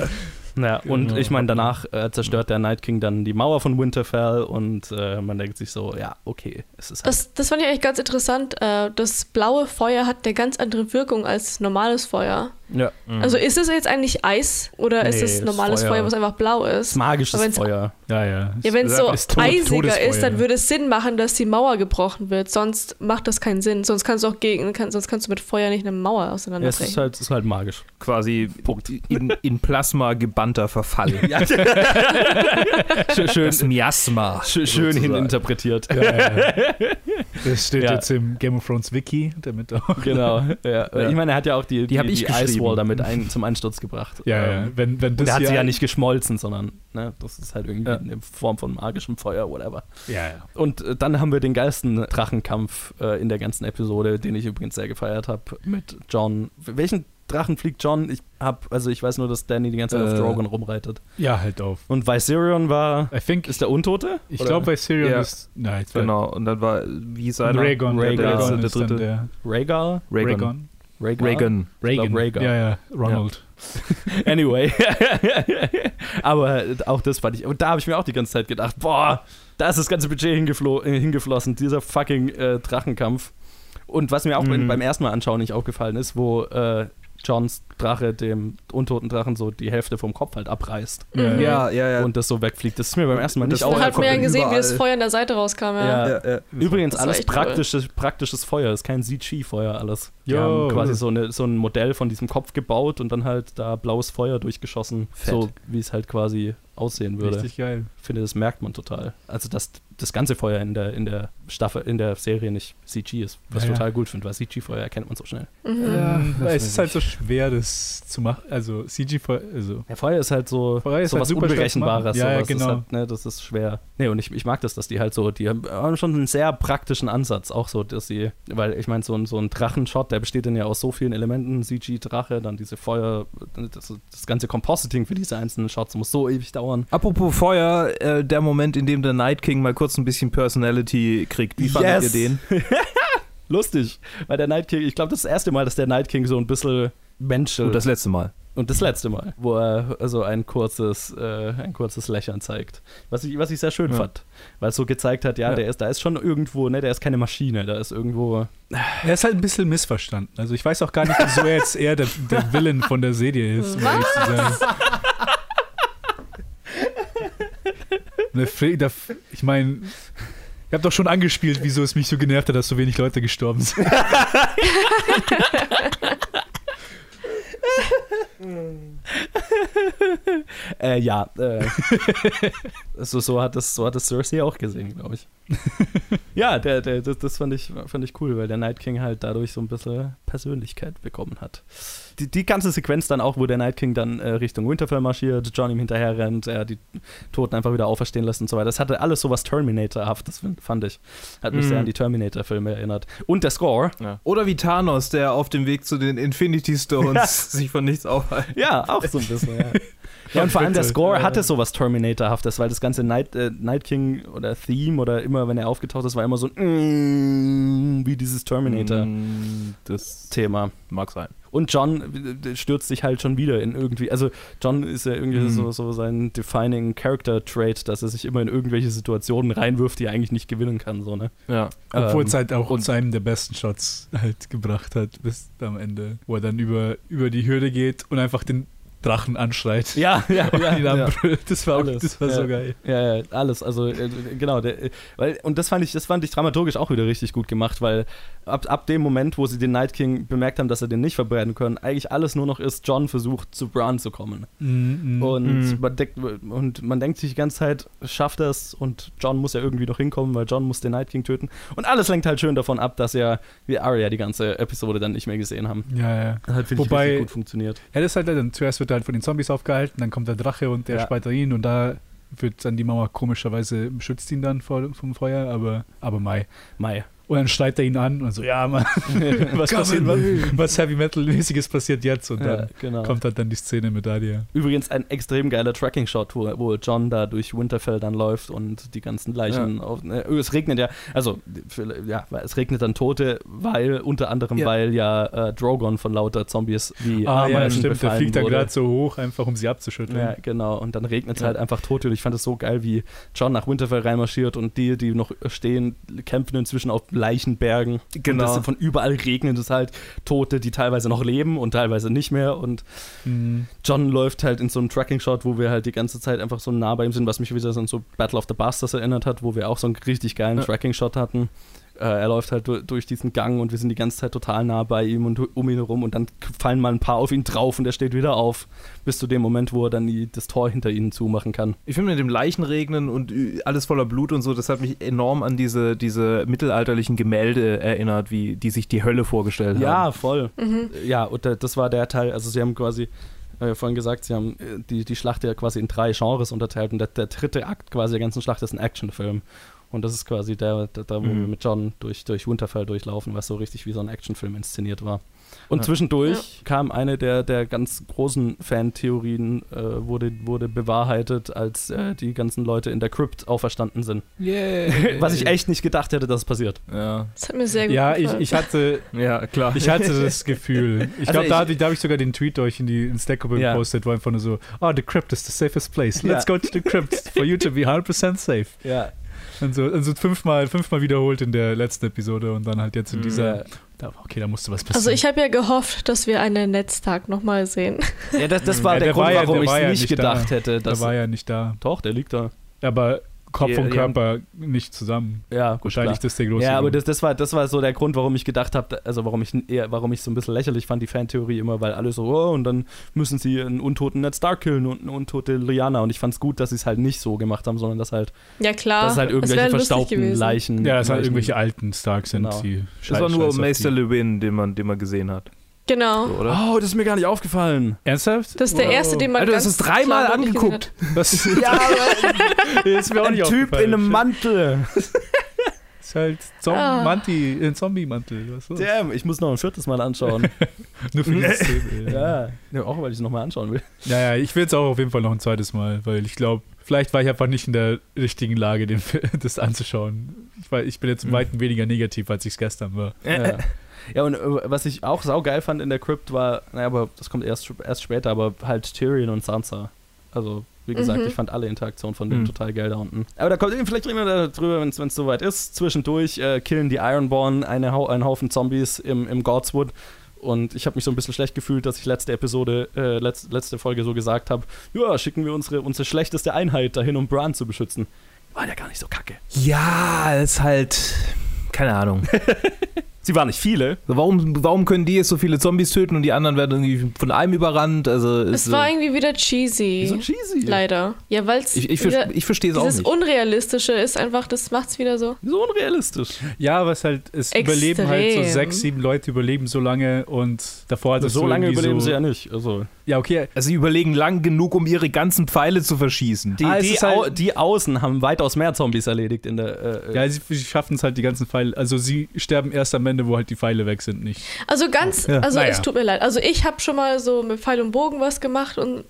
Ja, und Genau. ich meine, danach äh, zerstört der Night King dann die Mauer von Winterfell und äh, man denkt sich so, ja, okay, es ist halt. Das, das fand ich eigentlich ganz interessant. Äh, das blaue Feuer hat eine ganz andere Wirkung als normales Feuer. Ja, Mhm. Also ist es jetzt eigentlich Eis oder ist Nee, es ist normales Feuer. Feuer, was einfach blau ist? magisches Feuer. Ja, ja. Ja, wenn es so ist Tod- eisiger ist, dann würde es Sinn machen, dass die Mauer gebrochen wird. Sonst macht das keinen Sinn. Sonst kannst du auch gegen, kann, sonst kannst du mit Feuer nicht eine Mauer Ja, es auseinanderbrechen. ist halt, es ist halt magisch. quasi in, in Plasma gebannter Verfall. Schön schön, Das Miasma. schön, schön hininterpretiert. Ja, ja. Das steht Ja. jetzt im Game of Thrones Wiki, damit auch. Genau. Ja. Ja. Ich meine, er hat ja auch die, die, ich die geschrieben. Icewall damit ein, zum Einsturz gebracht. Ja, ja. Ähm, Wenn, wenn das Und er hat sie ja nicht geschmolzen, sondern ne, das ist halt irgendwie Ja. eine Form von magischem Feuer, whatever. Ja, ja. Und äh, dann haben wir den geilsten Drachenkampf äh, in der ganzen Episode, den ich übrigens sehr gefeiert habe, mit John. Welchen Drachen fliegt John? Ich hab, also ich weiß nur, dass Danny die ganze Zeit auf Äh. Drogon rumreitet. Ja, halt auf. Und Viserion war. I think, Ist der Untote? ich glaube, Syrian Ja. ist. Nein, jetzt war- Genau, und dann war, wie Und seiner? Rhaegon, Rhaegon ist der dritte. Der Rhaegar? Rhaegon. Reagan. Rhaegar. Ja, ja, Ronald. Anyway. Aber auch das fand ich. Und da habe ich mir auch die ganze Zeit gedacht: Boah, da ist das ganze Budget hingeflo hingeflossen, dieser fucking äh, Drachenkampf. Und was mir auch Mhm. beim ersten Mal anschauen nicht aufgefallen ist, wo äh, Johns Drache dem untoten Drachen so die Hälfte vom Kopf halt abreißt Mhm. Ja, ja, ja. und das so wegfliegt. Das ist mir beim ersten Mal nicht hat man ja kommt gesehen, wie das überall. Feuer an der Seite rauskam. Ja. Ja. ja, ja. Übrigens alles echt cool. praktisches, praktisches Feuer, ist kein CG-Feuer alles. Die Jo. haben quasi so, eine, so ein Modell von diesem Kopf gebaut und dann halt da blaues Feuer durchgeschossen, Fett. so wie es halt quasi aussehen würde. Richtig geil. Ich finde, das merkt man total. Also, dass das ganze Feuer in der, in der Staffel, in der Serie nicht CG ist, was Ja, ich ja. total gut finde, weil CG-Feuer erkennt man so schnell. Mhm. Ja, das es ist halt so schwer, das zu machen. Also CG, Feuer- also Ja, Feuer ist halt so, Feuer ist so halt was super Unberechenbares. Ja, ja, sowas genau. Ist halt, ne, das ist schwer. Nee, und ich, ich mag das, dass die halt so, die haben haben schon einen sehr praktischen Ansatz, auch so, dass sie, weil ich meine, so ein, so ein Drachenshot, der besteht dann ja aus so vielen Elementen, CG-Drache, dann diese Feuer, das, das ganze Compositing für diese einzelnen Shots muss so ewig dauern. Apropos Feuer, äh, der Moment, in dem der Night King mal kurz ein bisschen Personality kriegt. Wie fandet Yes. ihr den? Lustig, weil der Night King, ich glaube, das ist das erste Mal, dass der Night King so ein bisschen menschelt. Und das letzte Mal. Und das letzte Mal, wo er also ein kurzes, äh, ein kurzes Lächeln zeigt. Was ich, was ich sehr schön Ja. fand. Weil es so gezeigt hat, ja, Ja. der ist, da ist schon irgendwo, ne, der ist keine Maschine, da ist irgendwo. er ist halt ein bisschen missverstanden. Also ich weiß auch gar nicht, wieso er jetzt eher der, der Villain von der Serie ist, um da- Ich meine, Ich habe doch schon angespielt, wieso es mich so genervt hat, dass so wenig Leute gestorben sind. äh, ja, äh, so, so, hat das, so hat das Cersei auch gesehen, glaube ich. ja, der, der, das, das fand, ich, fand ich cool, weil der Night King halt dadurch so ein bisschen Persönlichkeit bekommen hat. Die, die ganze Sequenz dann auch, wo der Night King dann äh, Richtung Winterfell marschiert, John ihm hinterher rennt, er die Toten einfach wieder auferstehen lässt und so weiter. Das hatte alles so was Terminator-haftes, fand ich. Hat mich Mhm. sehr an die Terminator-Filme erinnert. Und der Score, Oder wie Thanos, der auf dem Weg zu den Infinity Stones Ja. sich von nichts aufhalten. Ja, auch so ein bisschen, ja. Ja, und vor allem der. Score Ja. hatte sowas Terminator-haftes, weil das ganze Night, äh, Night King oder Theme oder immer, wenn er aufgetaucht ist, war immer so ein wie dieses Terminator-Thema. Mm, mag sein. Und John äh, stürzt sich halt schon wieder in irgendwie, also John ist ja irgendwie Mhm. so, so sein defining Character Trait, dass er sich immer in irgendwelche Situationen reinwirft, die er eigentlich nicht gewinnen kann, so, ne? Ja. Obwohl Ähm, es halt auch uns einem der besten Shots halt gebracht hat, bis am Ende, wo er dann über, über die Hürde geht und einfach den Drachen anschreit. Ja, ja, Und ja. ihn ja. Das war, Alles, das war ja. so geil. Ja, ja, alles. Also äh, genau, der, äh, weil und das fand ich, das fand ich dramaturgisch auch wieder richtig gut gemacht, weil ab, ab dem Moment, wo sie den Night King bemerkt haben, dass sie den nicht verbrennen können, eigentlich alles nur noch ist, John versucht zu Bran zu kommen. Mhm. Und, Mhm. man denkt, und man denkt sich die ganze Zeit, schafft er es und John muss ja irgendwie noch hinkommen, weil John muss den Night King töten. Und alles lenkt halt schön davon ab, dass ja wir Arya die ganze Episode dann nicht mehr gesehen haben. ja, ja. Das hat, finde ich, gut funktioniert. Ja, das ist halt dann, zuerst wird er halt von den Zombies aufgehalten, dann kommt der Drache und der Ja. spaltet ihn und da wird dann die Mauer komischerweise schützt ihn dann vor, vom Feuer, aber, aber Mai. Mai. Und dann schreit er ihn an und so, ja, Mann, was passiert, was, man. was Heavy Metal-mäßiges passiert jetzt? Und Ja, dann genau. kommt halt dann die Szene mit Adia. Übrigens ein extrem geiler Tracking-Shot, wo, wo John da durch Winterfell dann läuft und die ganzen Leichen auf. Äh, es regnet ja, also ja, es regnet dann Tote, weil unter anderem, Ja. weil ja äh, Drogon von lauter Zombies wie Ah, ja, stimmt, der fliegt wurde. gerade so hoch, einfach um sie abzuschütteln. Ja, genau. Und dann regnet es Ja. halt einfach Tote. Und ich fand es so geil, wie John nach Winterfell reinmarschiert und die, die noch stehen, kämpfen inzwischen auf Leichenbergen. Genau. Und das von überall regnet es halt Tote, die teilweise noch leben und teilweise nicht mehr. Und Mhm. John läuft halt in so einem Tracking-Shot, wo wir halt die ganze Zeit einfach so nah bei ihm sind, was mich wieder so an so Battle of the Bastards erinnert hat, wo wir auch so einen richtig geilen Ja. Tracking-Shot hatten. Äh, er läuft halt du durch diesen Gang und wir sind die ganze Zeit total nah bei ihm und um ihn herum und dann fallen mal ein paar auf ihn drauf und er steht wieder auf, bis zu dem Moment, wo er dann die, das Tor hinter ihnen zumachen kann. Ich finde mit dem Leichenregnen und alles voller Blut und so, das hat mich enorm an diese, diese mittelalterlichen Gemälde erinnert, wie die sich die Hölle vorgestellt haben. Ja, voll. Ja, und da- das war der Teil, also sie haben quasi äh, vorhin gesagt, sie haben äh, die, die Schlacht ja quasi in drei Genres unterteilt und der, der dritte Akt quasi der ganzen Schlacht ist ein Actionfilm. Und das ist quasi der, der, der wo Mhm. wir mit John durch, durch Winterfell durchlaufen, was so richtig wie so ein Actionfilm inszeniert war. Und Ja. zwischendurch kam eine der, der ganz großen Fan-Theorien, äh, wurde, wurde bewahrheitet, als äh, die ganzen Leute in der Crypt auferstanden sind. Yeah. Was ich echt nicht gedacht hätte, dass es passiert. Ja, Das hat mir sehr gut Ja, ich, gefallen. ich hatte ja klar. Ich hatte das Gefühl. Ich Also glaube, da, ich- ich- da habe ich sogar den Tweet euch in die ins Stackable Ja. gepostet, wo einfach nur so, oh, the crypt is the safest place. Let's Ja. go to the crypt for you to be 100% safe. Ja. Und so, und so fünfmal, fünfmal wiederholt in der letzten Episode und dann halt jetzt in dieser. Da, okay, da musste was passieren. Also ich habe ja gehofft, dass wir einen Netztag nochmal sehen. ja, das, das war Ja, der, der Grund, war ja- warum ich es ja nicht gedacht da. hätte. der war ja nicht da. doch, der liegt da. Aber Kopf und. Körper nicht zusammen. Ja, gut, Wahrscheinlich klar. das der große Ja, aber das, das, war, das war so der Grund, warum ich gedacht habe, also warum ich eher, warum ich so ein bisschen lächerlich fand, die Fantheorie immer, weil alle so, oh, und dann müssen sie einen untoten Ned Stark killen und eine untote Lyanna. Und ich fand es gut, dass sie es halt nicht so gemacht haben, sondern dass halt, Ja klar. dass halt irgendwelche verstaubten. Leichen. ja, es halt irgendwelche alten Starks sind, Genau. die Das war nur scheiß Meister. Lewin, den man, den man gesehen hat. Genau. So, oder? Oh, das ist mir gar nicht aufgefallen. Ernsthaft? Das ist der Wow. erste, den man Alter, du hast es dreimal angeguckt. Das Ja, aber ist mir auch ein nicht Typ in einem Mantel. Ist halt Zom Ah. Manti, ein Zombie-Mantel. Das? Damn, ich muss noch ein viertes Mal anschauen. Nur für die Szene. ja. ja, auch weil ich es nochmal anschauen will. Naja, ich will es auch auf jeden Fall noch ein zweites Mal, weil ich glaube, vielleicht war ich einfach nicht in der richtigen Lage, den, das anzuschauen. Ich, war, ich bin jetzt im Mhm. Weiten weniger negativ, als ich es gestern war. Ja. Ja, und äh, was ich auch saugeil fand in der Crypt war, naja, aber das kommt erst, erst später, aber halt Tyrion und Sansa. Also, wie gesagt, Mhm. ich fand alle Interaktionen von denen Mhm. total geil da unten. Aber da kommt vielleicht reden wir darüber, wenn es soweit ist. Zwischendurch äh, killen die Ironborn eine, einen Haufen Zombies im, im Godswood. Und ich habe mich so ein bisschen schlecht gefühlt, dass ich letzte Episode, äh, letz, letzte Folge so gesagt habe, ja, schicken wir unsere, unsere schlechteste Einheit dahin, um Bran zu beschützen. waren ja gar nicht so kacke. Ja, ist halt. Keine Ahnung. Sie waren nicht viele. Warum, warum können die jetzt so viele Zombies töten und die anderen werden irgendwie von einem überrannt? Also Es ist, war äh, irgendwie wieder cheesy. So cheesy. Leider. Ja, weil es ich, ich, ver- ich verstehe es auch dieses nicht. Unrealistische ist einfach, das macht's wieder so. So unrealistisch. Ja, was halt, es Extrem. überleben halt so sechs, sieben Leute überleben so lange und davor hat es so lange überleben so, sie ja nicht. Also Ja, okay. Also sie überlegen lang genug, um ihre ganzen Pfeile zu verschießen. die, Ah, die, halt- Au die Außen haben weitaus mehr Zombies erledigt in der. Äh, Ja, sie, sie schaffen es halt die ganzen Pfeile. Also sie sterben erst am Ende, wo halt die Pfeile weg sind, nicht. Also ganz, Ja. also Naja. es tut mir leid. Also ich habe schon mal so mit Pfeil und Bogen was gemacht und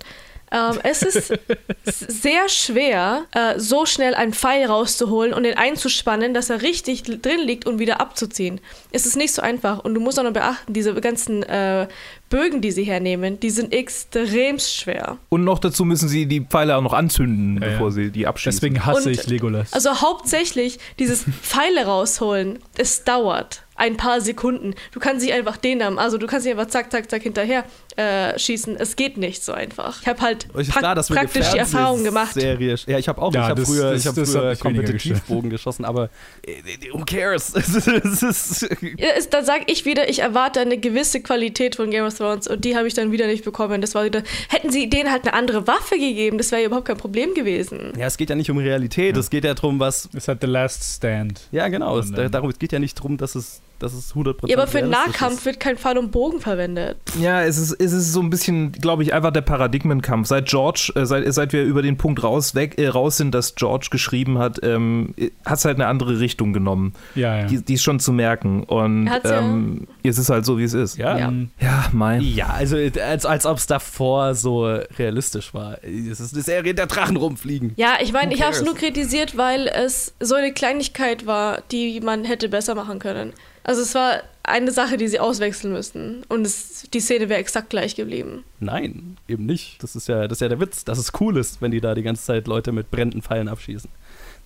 ähm, es ist sehr schwer, äh, so schnell einen Pfeil rauszuholen und den einzuspannen, dass er richtig drin liegt und wieder abzuziehen. Es ist nicht so einfach und du musst auch noch beachten, diese ganzen äh, Bögen, die sie hernehmen, die sind extrem schwer. Und noch dazu müssen sie die Pfeile auch noch anzünden, Ja, ja. bevor sie die abschießen. Deswegen hasse Und- ich Legolas. Also hauptsächlich dieses Pfeile rausholen, es dauert ein paar Sekunden. Du kannst nicht einfach den haben, also du kannst nicht einfach zack, zack, zack hinterher äh, schießen. Es geht nicht so einfach. Ich habe halt ist prak- klar, praktisch die Erfahrung gemacht. Serie. Ja, ich habe auch. Ja, ich habe früher, das- ich hab das früher Kompetitivbogen geschossen, aber äh, who cares? Es ist- es ist- Ja, es, da sage ich wieder, ich erwarte eine gewisse Qualität von Game of Thrones und die habe ich dann wieder nicht bekommen. Das war wieder, hätten sie denen halt eine andere Waffe gegeben, das wäre ja überhaupt kein Problem gewesen. ja, es geht ja nicht um Realität. Es geht ja darum, was. Es hat The Last Stand. Ja, genau. Es, darum, es geht ja nicht darum, dass es, dass es 100% Ja, aber für Nahkampf ist. wird kein Pfeil und Bogen verwendet. Ja, es ist, es ist so ein bisschen, glaube ich, einfach der Paradigmenkampf. Seit George, äh, seit, seit wir über den Punkt raus, weg, äh, raus sind, dass George geschrieben hat, ähm, hat es halt eine andere Richtung genommen. Ja, ja. Die, die ist schon zu merken. Und Hat's ja. ähm, es ist halt so, wie es ist. Ja. Ja. Ähm, Ja, mein. Ja, also als, als ob es davor so realistisch war. Es ist eine Serie, der Drachen rumfliegen. Ja, ich meine, ich habe es nur kritisiert, weil es so eine Kleinigkeit war, die man hätte besser machen können. Also es war eine Sache, die sie auswechseln müssten und es, die Szene wäre exakt gleich geblieben. Nein, eben nicht. Das ist ja, das ist ja der Witz, dass es cool ist, wenn die da die ganze Zeit Leute mit brennenden Pfeilen abschießen.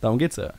Darum geht's ja.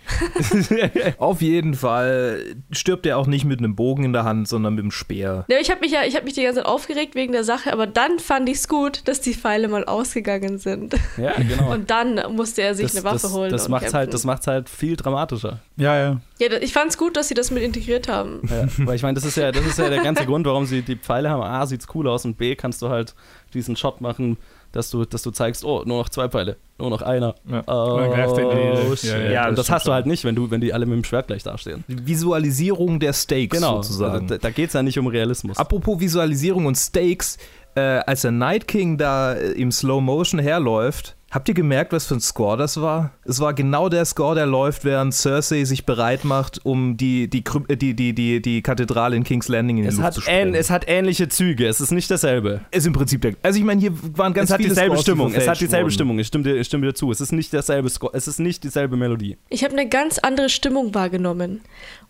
Auf jeden Fall stirbt er auch nicht mit einem Bogen in der Hand, sondern mit einem Speer. Ja, ich habe mich ja, ich habe mich die ganze Zeit aufgeregt wegen der Sache, aber dann fand ich es gut, dass die Pfeile mal ausgegangen sind Ja, genau. und dann musste er sich das, eine Waffe das, holen. Das und macht's halt, das macht's halt viel dramatischer. ja, ja. Ja, ich fand es gut, dass sie das mit integriert haben. Ja, weil ich meine, das ist ja, das ist ja der ganze Grund, warum sie die Pfeile haben. A, sieht's cool aus und B, kannst du halt diesen Shot machen, dass du, dass du zeigst, oh, nur noch zwei Pfeile, nur noch einer. Ja. Oh, dann greift in die- shit. ja, ja, Ja, und das das hast du halt nicht, wenn du, wenn die alle mit dem Schwert gleich dastehen. Die Visualisierung der Stakes Genau, sozusagen. also, da, da geht's ja nicht um Realismus. Apropos Visualisierung und Stakes, äh, als der Night King da äh, im Slow Motion herläuft, habt ihr gemerkt, was für ein Score das war? Es war genau der Score, der läuft, während Cersei sich bereit macht, um die, die, äh, die, die, die, die Kathedrale in King's Landing in die es, Luft hat zu sprengen. es hat ähnliche Züge, es ist nicht dasselbe. ist im Prinzip der. Also ich meine, hier waren ganz es hat viele dieselbe Scores, die Stimmung, es hat dieselbe wurden. Stimmung, ich stimme, dir, ich stimme dir zu. Es ist nicht dasselbe Score, es ist nicht dieselbe Melodie. Ich habe eine ganz andere Stimmung wahrgenommen.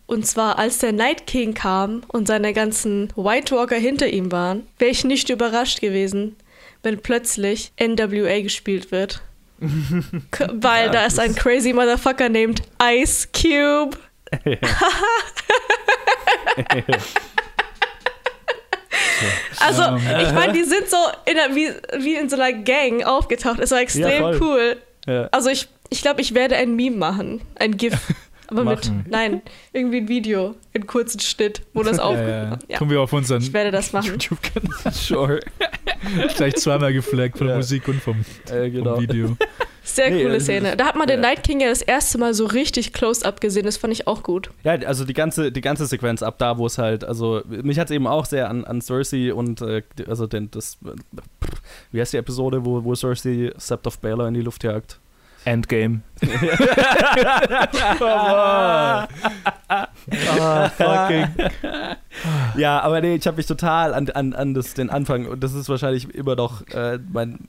Und zwar, als der Night King kam und seine ganzen White Walker hinter ihm waren, wäre ich nicht überrascht gewesen, wenn plötzlich NWA gespielt wird. Weil da ist ein crazy Motherfucker named Ice Cube. Also, ich meine, die sind so in einer, wie, wie in so einer Gang aufgetaucht. Es war extrem Ja, cool. Ja. Also ich, ich glaube, ich werde ein Meme machen. Ein GIF. Aber mit, Machen. nein, irgendwie ein Video, in kurzen Schnitt, wo das auf. ja, ja. Ja. Tun wir auf unseren Ich werde das machen. YouTube-Kanal Sure. gleich zweimal geflaggt von Ja. der Musik und vom, Äh, genau. vom Video. Sehr Nee, coole also- Szene. Da hat man den ja. Night King ja das erste Mal so richtig close-up gesehen. Das fand ich auch gut. Ja, also die ganze, die ganze Sequenz ab da, wo es halt, also mich hat es eben auch sehr an, an Cersei und äh, also den, das, wie heißt die Episode, wo, wo Cersei Sept of Baelor in die Luft jagt? Endgame. Ah, fucking. Ja, aber nee, ich habe mich total an, an, an das, den Anfang und das ist wahrscheinlich immer noch äh, mein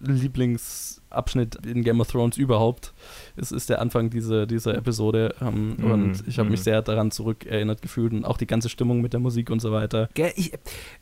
Lieblingsabschnitt in Game of Thrones überhaupt. Es ist der Anfang dieser, dieser Episode ähm, Mhm, und ich habe mich mhm. sehr daran zurückerinnert gefühlt und auch die ganze Stimmung mit der Musik und so weiter. Ich,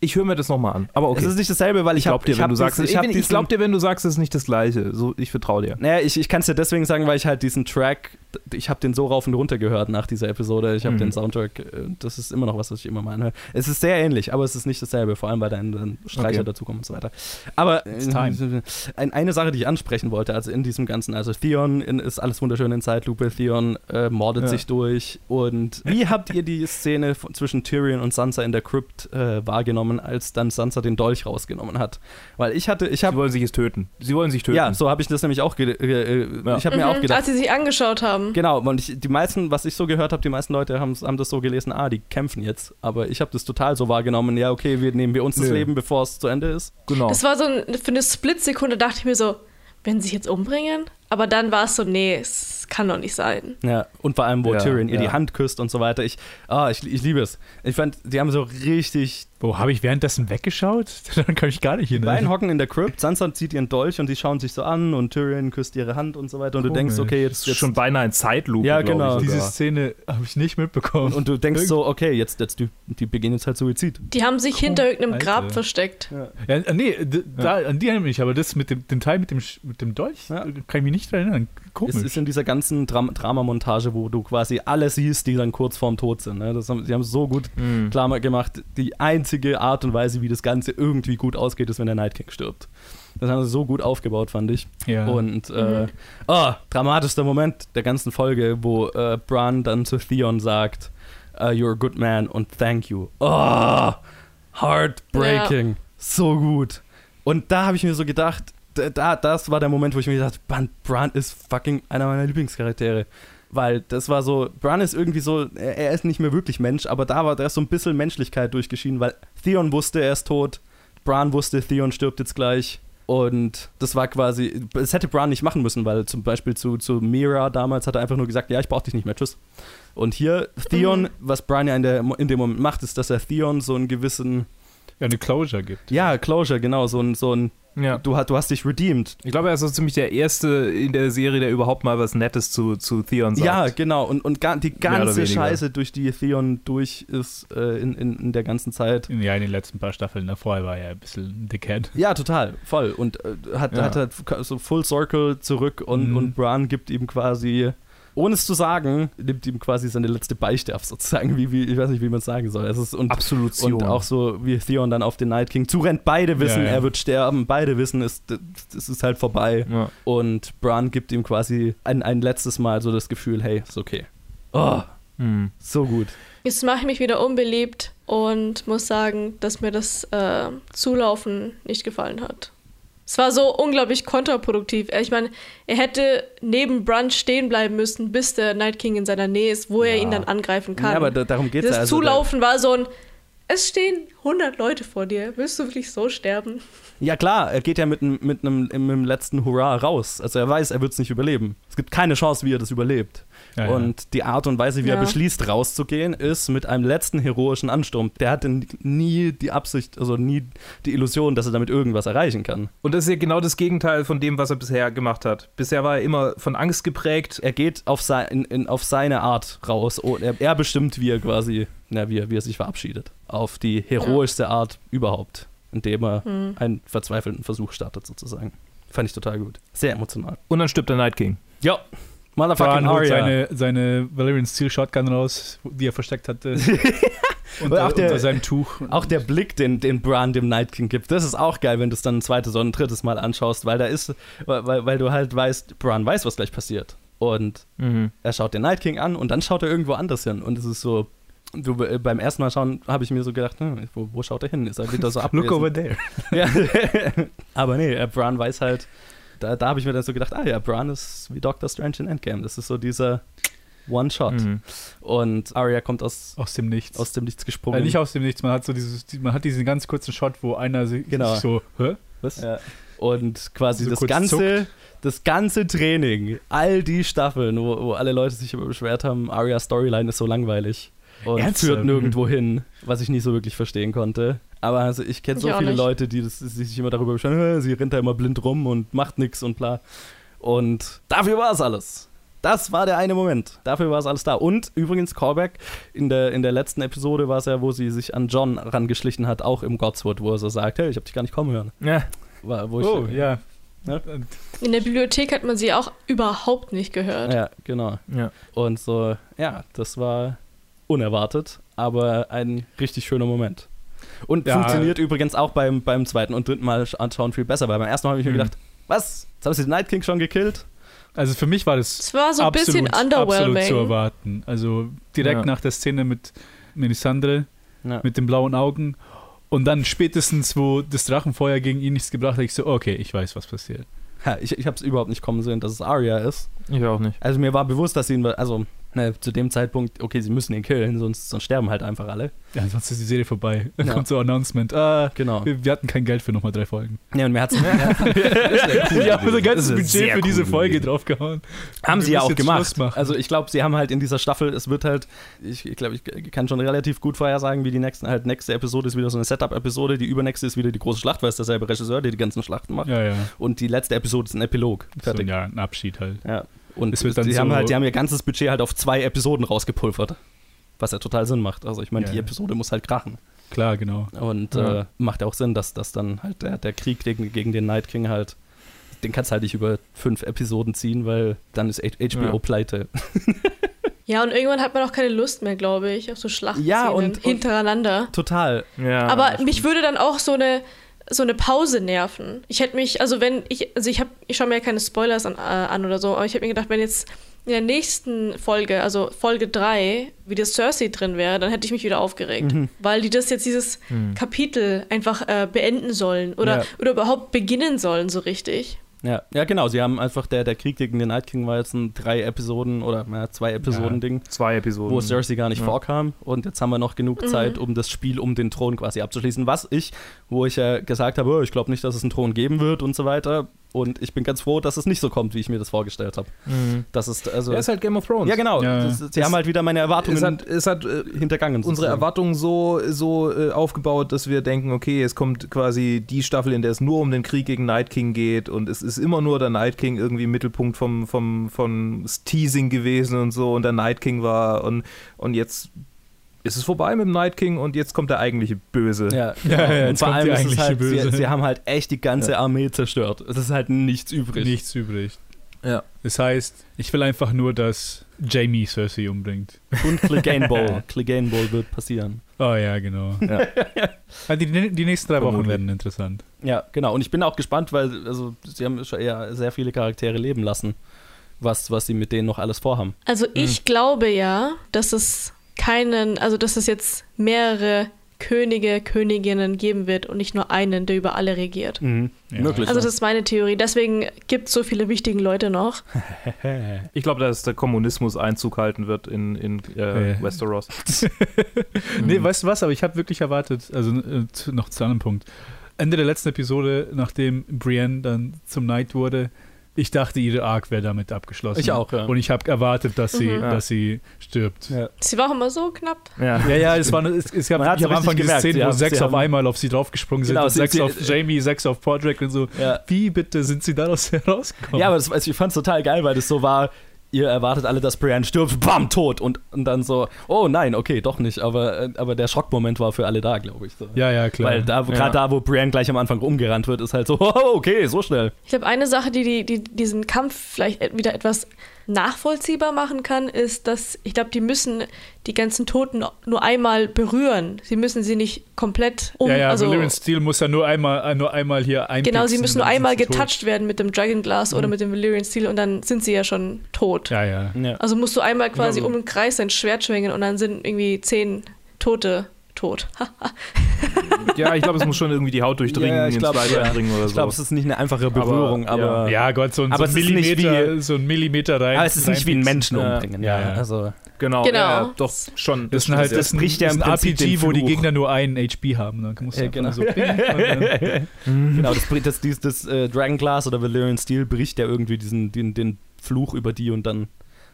ich höre mir das nochmal an. Aber okay. Es ist nicht dasselbe, weil ich, ich glaube dir, ich wenn du sagst, diesen- ich, hab ich, diesen- glaub dir, wenn du sagst, es ist nicht das Gleiche. So, ich vertraue dir. Naja, ich, ich kann es dir deswegen sagen, weil ich halt diesen Track, ich habe den so rauf und runter gehört nach dieser Episode. Ich habe Mhm. den Soundtrack, äh, das ist immer noch was, was ich immer mal anhöre. Es ist sehr ähnlich, aber es ist nicht dasselbe, vor allem weil dann, dann Streicher Okay. dazukommen und so weiter. Aber äh, ein, eine Sache, die ich ansprechen wollte. Also in diesem ganzen, also Theon in, ist alles wunderschön in Zeitlupe, Theon äh, mordet Ja. sich durch. Und wie habt ihr die Szene von, zwischen Tyrion und Sansa in der Crypt äh, wahrgenommen, als dann Sansa den Dolch rausgenommen hat? Weil ich hatte, ich Sie habe wollen sich jetzt töten. Sie wollen sich töten. ja, so habe ich das nämlich auch, ge äh, Ja. ich habe mir auch Mhm, gedacht, Als sie sich angeschaut haben. Genau, und ich, die meisten, was ich so gehört habe, die meisten Leute haben, haben das so gelesen, ah, die kämpfen jetzt. Aber ich habe das total so wahrgenommen, ja, okay, wir nehmen wir uns das Nö. Leben, bevor es zu Ende ist. genau. Das war so ein, für eine Splitsekunde dachte ich mir so, wenn sie sich jetzt umbringen? Aber dann war es so, nee, es kann doch nicht sein. Ja, und vor allem, wo Ja, Tyrion ihr ja. die Hand küsst und so weiter. Ich, ah, ich, ich liebe es. Ich fand, die haben so richtig. Wo habe ich währenddessen weggeschaut? Dann kann ich gar nicht Die beiden hinein. hocken in der Crypt, Sansa zieht ihren Dolch und die schauen sich so an und Tyrion küsst ihre Hand und so weiter. Und du Komisch. denkst, okay, das jetzt. ist jetzt schon beinahe in Zeitlupe. Ja, genau. Ich Diese. Szene habe ich nicht mitbekommen. und du denkst so, okay, jetzt, jetzt die, die beginnen jetzt halt Suizid. Die haben sich hinter irgendeinem Alter. Grab versteckt. Ja, äh, nee, da, an die erinnere ich mich, aber das mit dem den Teil mit dem, mit dem Dolch Ja. äh, kann ich mich nicht erinnern. Komisch. Es ist in dieser ganzen Dram Dramamontage, wo du quasi alle siehst, die dann kurz vorm Tod sind. Ne? Das haben, die haben es so gut Mhm. klar gemacht. Die einzige Art und Weise, wie das Ganze irgendwie gut ausgeht, ist, wenn der Night King stirbt. Das haben sie so gut aufgebaut, fand ich. ja. Und äh, oh, dramatischster Moment der ganzen Folge, wo äh, Bran dann zu Theon sagt, uh, You're a good man und thank you. Oh, heartbreaking. So gut. Und da habe ich mir so gedacht, da- da, das war der Moment, wo ich mir gedacht habe, Bran, ist fucking einer meiner Lieblingscharaktere. Weil das war so, Bran ist irgendwie so, er, er ist nicht mehr wirklich Mensch, aber da war da ist so ein bisschen Menschlichkeit durchgeschieden, weil Theon wusste, er ist tot, Bran wusste, Theon stirbt jetzt gleich. Und das war quasi, das hätte Bran nicht machen müssen, weil zum Beispiel zu, zu Mira damals hat er einfach nur gesagt, ja, ich brauch dich nicht mehr, tschüss. Und hier, Theon, Mhm. was Bran ja in, der, in dem Moment macht, ist, dass er Theon so einen gewissen, ja, eine Closure gibt. ja, Closure, genau, so ein, so ein Ja. du, hast- du hast dich redeemed. Ich glaube, er ist so ziemlich der Erste in der Serie, der überhaupt mal was Nettes zu, zu Theon sagt. Ja, genau. Und, und ga, die ganze. Scheiße, durch die Theon durch ist äh, in, in, in der ganzen Zeit. Ja, in den letzten paar Staffeln davor war er ein bisschen ein Dickhead. Ja, total, voll. Und äh, hat, Ja. hat halt so Full Circle zurück und, Mhm. und Bran gibt ihm quasi, ohne es zu sagen, nimmt ihm quasi seine letzte Beichte ab, sozusagen, wie, wie, ich weiß nicht, wie man es sagen soll. Es ist, und, Absolution. und auch so, wie Theon dann auf den Night King zurennt. Beide wissen, Ja, ja. er wird sterben, beide wissen, es, es ist halt vorbei. Ja. Und Bran gibt ihm quasi ein, ein letztes Mal so das Gefühl, hey, ist okay. Oh, Hm. so gut. Jetzt mache ich mich wieder unbeliebt und muss sagen, dass mir das äh, Zulaufen nicht gefallen hat. Es war so unglaublich kontraproduktiv. Ich meine, er hätte neben Brunch stehen bleiben müssen, bis der Night King in seiner Nähe ist, wo er Ja. ihn dann angreifen kann. Ja, aber da, darum geht es das ja. Also, Zulaufen war so ein, es stehen 100 Leute vor dir. Willst du wirklich so sterben? ja, klar, er geht ja mit, einem- mit einem mit einem letzten Hurra raus. Also er weiß, er wird es nicht überleben. Es gibt keine Chance, wie er das überlebt. Ja, Und die Art und Weise, wie er Ja. beschließt, rauszugehen, ist mit einem letzten heroischen Ansturm. Der hatte nie die Absicht, also nie die Illusion, dass er damit irgendwas erreichen kann. Und das ist ja genau das Gegenteil von dem, was er bisher gemacht hat. Bisher war er immer von Angst geprägt. Er geht auf, sein, in, in, auf seine Art raus. Und er, er bestimmt, wie er quasi, na, wie, er, wie er sich verabschiedet. Auf die heroischste Art überhaupt. Indem er Hm. einen verzweifelten Versuch startet, sozusagen. Fand ich total gut. Sehr emotional. Und dann stirbt der Night King. Ja. Motherfucking Arya. seine, seine Valerian Steel Shotgun raus, die er versteckt hatte. Und unter, auch der- unter seinem Tuch. Auch der Blick, den, den Bran dem Night King gibt, das ist auch geil, wenn du es dann ein zweites oder ein drittes Mal anschaust, weil da ist, weil, weil, weil du halt weißt, Bran weiß, was gleich passiert. Und Mhm. er schaut den Night King an und dann schaut er irgendwo anders hin. Und es ist so, du, äh, beim ersten Mal schauen, habe ich mir so gedacht, hm, wo, wo schaut er hin? Ist er wieder so abwesend? Look over there. Ja. Aber nee, äh, Bran weiß halt, da, da habe ich mir dann so gedacht, ah ja, Bran ist wie Doctor Strange in Endgame. Das ist so dieser One-Shot. Mhm. Und Arya kommt aus, Aus dem Nichts. aus dem Nichts gesprungen. äh, nicht aus dem Nichts, man hat so dieses, man hat diesen ganz kurzen Shot, wo einer sich Genau. sich so, hä? Was? Ja. Und quasi So das ganze, das ganze Training, all die Staffeln, wo, wo alle Leute sich immer beschwert haben, Arias Storyline ist so langweilig und Ernsthaft? führt nirgendwo hin, was ich nicht so wirklich verstehen konnte. Aber also ich kenne so viele nicht. Leute, die, das, die sich immer darüber beschweren, "Äh, sie rennt da immer blind rum und macht nichts und bla. Und dafür war es alles. Das war der eine Moment. Dafür war es alles da. Und übrigens, Callback, in der, in der letzten Episode war es ja, wo sie sich an John rangeschlichen hat, auch im Godswood, wo er so sagt, hey, ich hab dich gar nicht kommen hören. Ja. War, wo ich, Oh, ja. Ja. In der Bibliothek hat man sie auch überhaupt nicht gehört. Ja, genau. ja. Und so, ja, das war unerwartet, aber ein richtig schöner Moment. Und Ja. funktioniert übrigens auch beim, beim zweiten und dritten Mal anschauen viel besser, weil beim ersten Mal habe ich mir Mhm. gedacht, Was? Jetzt haben sie den Night King schon gekillt? Also für mich war das Es war so ein bisschen absolut, absolut zu erwarten. Also direkt Ja. nach der Szene mit Melisandre, Ja. mit den blauen Augen. Und dann spätestens, wo das Drachenfeuer gegen ihn nichts gebracht hat, ich so, okay, ich weiß, was passiert. Ha, ich ich habe es überhaupt nicht kommen sehen, dass es Arya ist. Ich auch nicht. Also mir war bewusst, dass sie ihn, also ne, zu dem Zeitpunkt, okay, sie müssen ihn killen, sonst, sonst sterben halt einfach alle. Ja, sonst ist die Serie vorbei. Dann Ja. kommt so ein Announcement. Ah, Genau. wir, wir hatten kein Geld für nochmal drei Folgen. Ja, und mir hat's, ja, Wir haben unser ganzes Budget für diese Folge Idee. draufgehauen. haben Wir sie ja auch gemacht. Also ich glaube, sie haben halt in dieser Staffel, es wird halt, ich, ich glaube, ich kann schon relativ gut vorhersagen, wie die nächsten, halt nächste Episode ist wieder so eine Setup-Episode, die übernächste ist wieder die große Schlacht, weil es derselbe Regisseur, der die ganzen Schlachten macht. Ja, ja. Und die letzte Episode ist ein Epilog. So, Fertig. ja, ein Abschied halt. Ja. Und Es wird dann die, so- haben halt, die haben ihr ganzes Budget halt auf zwei Episoden rausgepulvert. Was ja total Sinn macht. Also ich meine, Ja, die. Episode muss halt krachen. Klar, genau. Und Ja. äh, macht ja auch Sinn, dass, dass dann halt der, der Krieg gegen, gegen den Night King halt, den kannst halt nicht über fünf Episoden ziehen, weil dann ist HBO Ja. pleite. Ja, und irgendwann hat man auch keine Lust mehr, glaube ich, auf so Schlachtszenen Ja, und- und- hintereinander. Total. Ja, Aber das mich stimmt. würde dann auch so eine so eine Pause nerven. Ich hätte mich, also wenn ich, also ich habe, ich schaue mir ja keine Spoilers an, äh, an oder so, aber ich habe mir gedacht, wenn jetzt in der nächsten Folge, also Folge 3, wieder Cersei drin wäre, dann hätte ich mich wieder aufgeregt. Mhm. Weil die das jetzt dieses Hm. Kapitel einfach äh, beenden sollen oder, Ja. oder überhaupt beginnen sollen, so richtig. Ja, ja, genau. Sie haben einfach, der, der Krieg gegen den Night King war jetzt ein drei Episoden oder ja, zwei Episoden-Ding, Zwei Episoden. wo Cersei gar nicht Ja. vorkam. Und jetzt haben wir noch genug Mhm. Zeit, um das Spiel um den Thron quasi abzuschließen. Was ich, wo ich ja gesagt habe, oh, ich glaube nicht, dass es einen Thron geben wird und so weiter. Und ich bin ganz froh, dass es nicht so kommt, wie ich mir das vorgestellt habe. Mhm. Das ist also. Ja, ist halt Game of Thrones. ja, genau. Ja. Das, sie Es- haben halt wieder meine Erwartungen Es hat, es hat äh, hintergangen. unsere sozusagen. Erwartungen so, so äh, aufgebaut, dass wir denken, okay, es kommt quasi die Staffel, in der es nur um den Krieg gegen Night King geht und es ist immer nur der Night King irgendwie im Mittelpunkt vom, vom, vom Teasing gewesen und so und der Night King war und, und jetzt ist es vorbei mit dem Night King und jetzt kommt der eigentliche Böse. Ja, Ja, ja, und jetzt vor kommt allem ist es eigentliche halt, Böse. Sie, sie haben halt echt die ganze Armee zerstört. Es ist halt nichts übrig. Nichts übrig. Ja. Das heißt, ich will einfach nur, dass Jamie Cersei umbringt. Und Clegane Bowl. Clegane Bowl wird passieren. Oh ja, genau. Ja. Ah, die, die nächsten drei Wochen werden interessant. Ja, genau. Und ich bin auch gespannt, weil also, sie haben schon eher sehr viele Charaktere leben lassen, was, was sie mit denen noch alles vorhaben. Also ich glaube ja, dass es keinen, also dass es jetzt mehrere Könige, Königinnen geben wird und nicht nur einen, der über alle regiert. Ja. Möglich. Also das ist meine Theorie. Deswegen gibt es so viele wichtige Leute noch. Ich glaube, dass der Kommunismus Einzug halten wird in, in äh, Äh. Westeros. Nee, weißt du was? Aber ich habe wirklich erwartet, also äh, noch zu einem Punkt. Ende der letzten Episode, nachdem Brienne dann zum Knight wurde, ich dachte, ihre Arc wäre damit abgeschlossen. Ich auch, ja. Und ich habe erwartet, dass sie, Mhm. dass sie stirbt. Ja. Sie war auch immer so knapp. Ja. Ja, ja, es, war, es, es gab am Anfang diese gemerkt, Szene, sie wo haben- sechs auf einmal auf sie draufgesprungen sind, Genau, und sie- sechs sie- auf Jamie, sechs auf Podrick und so. Ja. Wie bitte sind sie daraus herausgekommen? Ja, aber das, also ich fand es total geil, weil das so war, ihr erwartet alle, dass Brienne stirbt, bam, tot. Und, und dann so, oh nein, okay, doch nicht. Aber, äh, aber der Schockmoment war für alle da, glaube ich. So. ja, ja, klar. Weil da, gerade Ja. da, wo Brienne gleich am Anfang umgerannt wird, ist halt so, oh, okay, so schnell. Ich glaube, eine Sache, die, die, die diesen Kampf vielleicht et- wieder etwas nachvollziehbar machen kann, ist, dass ich glaube, die müssen die ganzen Toten nur einmal berühren. Sie müssen sie nicht komplett um. ja, ja, also, Valyrian Steel muss ja nur einmal, äh, nur einmal hier ein. genau, sie müssen nur einmal getouched werden mit dem Dragon Glass oder mit dem Valyrian Steel und dann sind sie ja schon tot. Ja, ja. Ja. Also musst du einmal quasi Genau. um den Kreis dein Schwert schwingen und dann sind irgendwie zehn Tote tot. ja, ich glaube, es muss schon irgendwie die Haut durchdringen, Ja, ich ins glaub, Fleisch ja. eindringen oder Ich glaube, so. es ist nicht eine einfache Berührung, Aber, aber, Ja, Gott, so ein, Aber so Millimeter, so ein Millimeter rein. aber es ist nicht wie ein. Menschen Ja. umbringen. Ja, Ja, ja. Also, Genau, Genau. Ja, doch schon. Das, ist halt, das, das bricht ja ist im ein Prinzip RPG, wo die. Gegner nur einen HP haben. Dann musst du Ja, genau. so genau, das, bricht- das, das, das äh, Dragon Glass oder Valyrian Steel bricht ja irgendwie diesen, den, den Fluch über die und dann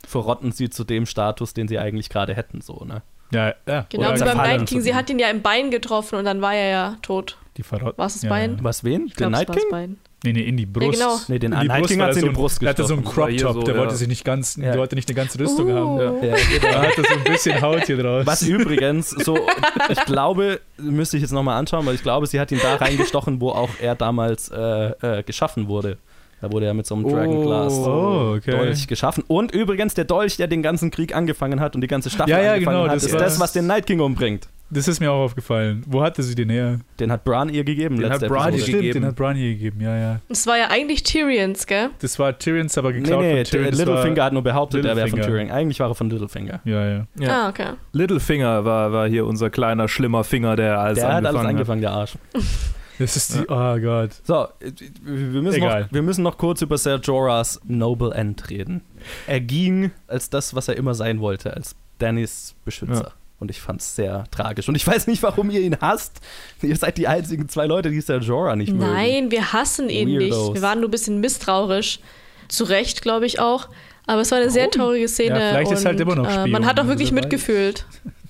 verrotten sie zu dem Status, den sie eigentlich gerade hätten, so, ne? Ja, ja. Genau, Oder wie beim Night King. Sie hat ihn ja im Bein getroffen und dann war er ja tot. die verrotten. War es das ja, Bein? Ja. Was, wen? Ich Den Night King? Bein. Nee, nee, in die Brust. genau. Nee, den In die Night Brust hat sie in so die Brust Der hatte so einen gestochen. war Crop hier Top, so, der ja. wollte sich nicht ganz, Ja. der wollte nicht eine ganze Rüstung Uh. haben. Ja. Ja, genau. Da hatte so ein bisschen Haut hier draus. Was übrigens so, ich glaube, müsste ich jetzt nochmal anschauen, weil ich glaube, sie hat ihn da reingestochen, wo auch er damals äh, äh, geschaffen wurde. Da wurde er mit so einem Dragon Glass Oh, okay. Dolch geschaffen. Und übrigens der Dolch, der den ganzen Krieg angefangen hat und die ganze Staffel Ja, ja, angefangen genau, hat, das ist das, was den Night King umbringt. Das ist mir auch aufgefallen. Wo hatte sie den her? Den hat Bran ihr gegeben. Den hat Bran ihr gegeben. den hat Bran ihr gegeben, ja, ja. Es war ja eigentlich Tyrions, gell? Das war Tyrions, aber Nee, geklaut nee, von Tyrion. Das Littlefinger hat nur behauptet, er wäre von. Tyrion. Eigentlich war er von Littlefinger. Ja, ja. Ja. Ah, okay. Littlefinger war, war hier unser kleiner, schlimmer Finger, der alles Der hat angefangen alles hat. angefangen, der Arsch. Das ist die. Oh Gott. So, wir müssen, Egal. noch, wir müssen noch kurz über Ser Jorahs Noble End reden. Er ging als das, was er immer sein wollte, als Dannys Beschützer. Ja. Und ich fand es sehr tragisch. Und ich weiß nicht, warum ihr ihn hasst. Ihr seid die einzigen zwei Leute, die Ser Jorah nicht mögen. Nein, wir hassen ihn Weirdos. nicht. Wir waren nur ein bisschen misstrauisch. Zu Recht, glaube ich auch. Aber es war eine sehr Warum? traurige Szene. Ja, vielleicht und, ist halt immer noch äh, Man hat auch also wirklich mitgefühlt.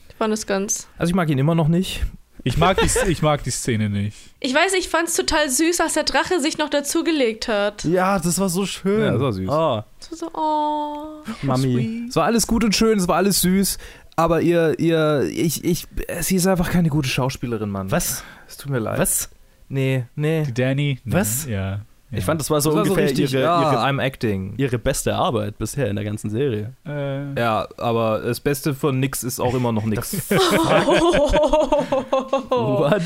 Ich fand es ganz. Also ich mag ihn immer noch nicht. Ich mag die, ich mag die Szene nicht. Ich weiß, ich fand es total süß, als der Drache sich noch dazugelegt hat. Ja, das war so schön. Ja, das war süß. Oh, So, so, oh. Mami. Es war alles gut und schön, es war alles süß, aber ihr, ihr, ich, ich, sie ist einfach keine gute Schauspielerin, Mann. Was? Es tut mir leid. Was? Nee, nee. Die Danny. Nee, Was? Ja. Ja. Ich fand, das war so Das war so ungefähr richtig, ihre, ja, ihre, I'm acting. ihre beste Arbeit bisher in der ganzen Serie. Äh, Ja, aber das Beste von nix ist auch immer noch nix. What?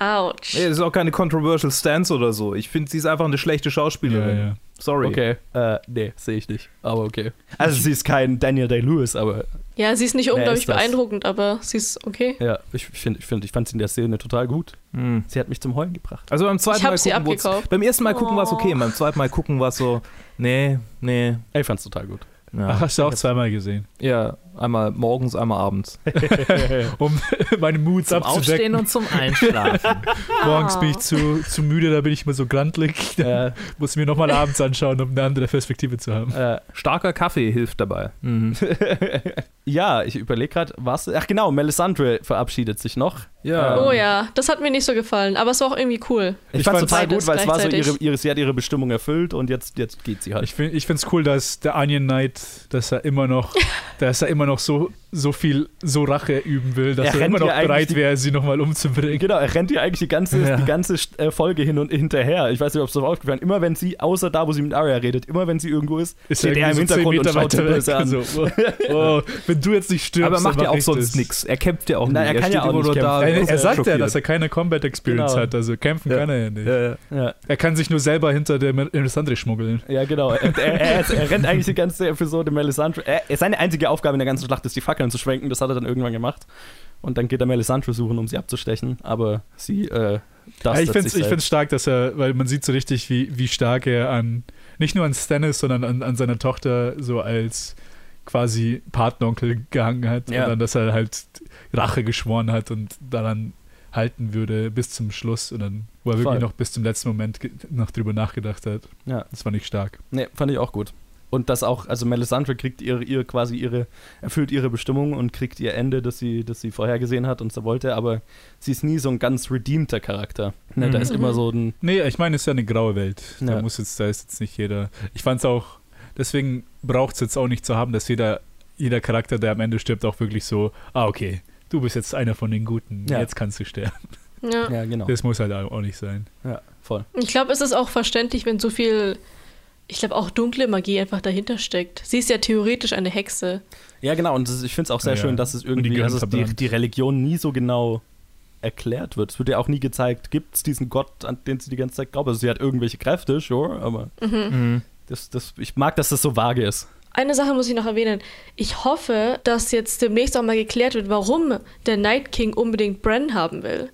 Autsch. Nee, das ist auch keine controversial Stance oder so. Ich finde, sie ist einfach eine schlechte ja, Schauspielerin. ja. Sorry. Okay. Äh, nee, sehe ich nicht. Aber okay. Also sie ist kein Daniel Day-Lewis, aber Ja, sie ist nicht unglaublich ist das? beeindruckend, aber sie ist okay. ja, ich finde, ich, find, ich fand sie in der Szene total gut. Hm. Sie hat mich zum Heulen gebracht. Also beim zweiten Ich hab Mal sie gucken, abgekauft. beim ersten Mal gucken war es okay, Oh. beim zweiten Mal gucken war es so, nee, nee. Ich fand's total gut. Ja. Ach, hast du auch zweimal gesehen. ja, einmal morgens, einmal abends. Um meine Moods abzudecken. und zum Einschlafen. Morgens bin ich zu, zu müde, da bin ich immer so grantlig. Da äh, muss ich mir nochmal abends anschauen, um eine andere Perspektive zu haben. äh, Starker Kaffee hilft dabei. Mhm. ja, ich überlege gerade, was. Ach genau, Melisandre verabschiedet sich noch. Ja. Oh ja, das hat mir nicht so gefallen, aber es war auch irgendwie cool. Ich, Ich fand's fand's total gut, weil es war so ihre, gleichzeitig. ihre, sie hat ihre Bestimmung erfüllt und jetzt, jetzt geht sie halt. Ich finde es cool, dass der Onion Knight, dass er immer noch, dass er immer noch so, so viel, so Rache üben will, dass Er er, immer noch bereit wäre, sie nochmal umzubringen. Genau, er rennt ihr eigentlich die ganze, Ja. die ganze äh, Folge hin und hinterher. Ich weiß nicht, ob es so aufgefallen ist. Immer wenn sie, außer da, wo sie mit Arya redet, immer wenn sie irgendwo ist, steht er im so Hintergrund und 10 schaut sie böse an. So, oh, oh, wenn du jetzt nicht stirbst, Aber er macht ja auch sonst nichts. Er kämpft ja auch Nein, nicht. er kann ja auch nicht nur da. kämpfen. Er, er sagt ja, dass er keine Combat Experience Genau. hat, also kämpfen Ja. kann er ja nicht. Ja, Er kann sich nur selber hinter der Melisandre schmuggeln. ja genau. Er, er, er, ist- er rennt eigentlich die ganze Episode Melisandre. Seine einzige Aufgabe in der ganzen Schlacht ist, die Fackeln zu schwenken. Das hat er dann irgendwann gemacht. Und dann geht er Melisandre suchen, um sie abzustechen. Aber sie, äh, das Ja, ich finde es stark, dass er, weil man sieht so richtig, wie, wie stark er an, nicht nur an Stannis, sondern an, an seiner Tochter so als quasi Partneronkel gehangen hat. Ja. Und dann, dass er halt Rache geschworen hat und daran halten würde bis zum Schluss und dann, wo er wirklich Voll. noch bis zum letzten Moment noch drüber nachgedacht hat. Ja. Das war nicht stark. Nee, fand ich auch gut. Und das auch, also Melisandre kriegt ihre, ihre quasi ihre, erfüllt ihre Bestimmung und kriegt ihr Ende, das sie, das sie vorhergesehen hat und so wollte, aber sie ist nie so ein ganz redeemter Charakter. Ne, Da Mhm. ist immer so ein, Nee, ich meine, es ist ja eine graue Welt. Da Ja. muss jetzt, da ist jetzt nicht jeder. Ich fand es auch, deswegen braucht es jetzt auch nicht zu haben, dass jeder, jeder Charakter, der am Ende stirbt, auch wirklich so, ah, okay, du bist jetzt einer von den Guten, Ja. jetzt kannst du sterben. Ja. ja genau, Das muss halt auch nicht sein. ja, voll. Ich glaube, es ist auch verständlich, wenn so viel, ich glaube, auch dunkle Magie einfach dahinter steckt. Sie ist ja theoretisch eine Hexe. Ja, genau, und ist- ich finde es auch sehr Ja. schön, dass es die irgendwie, gehören also die, verbrannt. die Religion nie so genau erklärt wird. Es wird ja auch nie gezeigt, gibt es diesen Gott, an den sie die ganze Zeit glaubt. Also sie hat irgendwelche Kräfte, sure, aber Mhm. das, das, ich mag, dass das so vage ist. Eine Sache muss ich noch erwähnen. Ich hoffe, dass jetzt demnächst auch mal geklärt wird, warum der Night King unbedingt Bran haben will.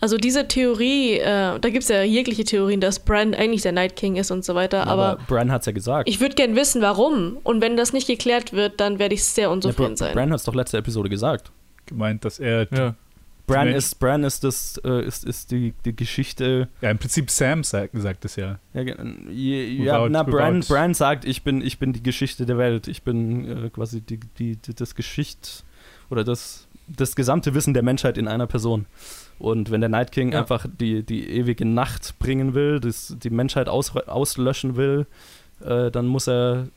Also diese Theorie, äh, da gibt es ja jegliche Theorien, dass Bran eigentlich der Night King ist und so weiter, aber, Bran hat es ja gesagt. ich würde gern wissen, warum. Und wenn das nicht geklärt wird, dann werde ich sehr ja, unzufrieden Bra sein. Bran hat es doch letzte Episode gesagt. Gemeint, dass er, ja, Ja. Bran ist, Bran ist das, äh, ist, ist die, die Geschichte. im Prinzip Sam sagt, sagt es ja. Ja, je- ja Without- na, Bran, without- Bran sagt, ich bin, ich bin die Geschichte der Welt. Ich bin äh, quasi die, die, die, das Geschicht oder das, das gesamte Wissen der Menschheit in einer Person. Und wenn der Night King Ja. einfach die, die ewige Nacht bringen will, das, die Menschheit aus, auslöschen will, äh, dann muss er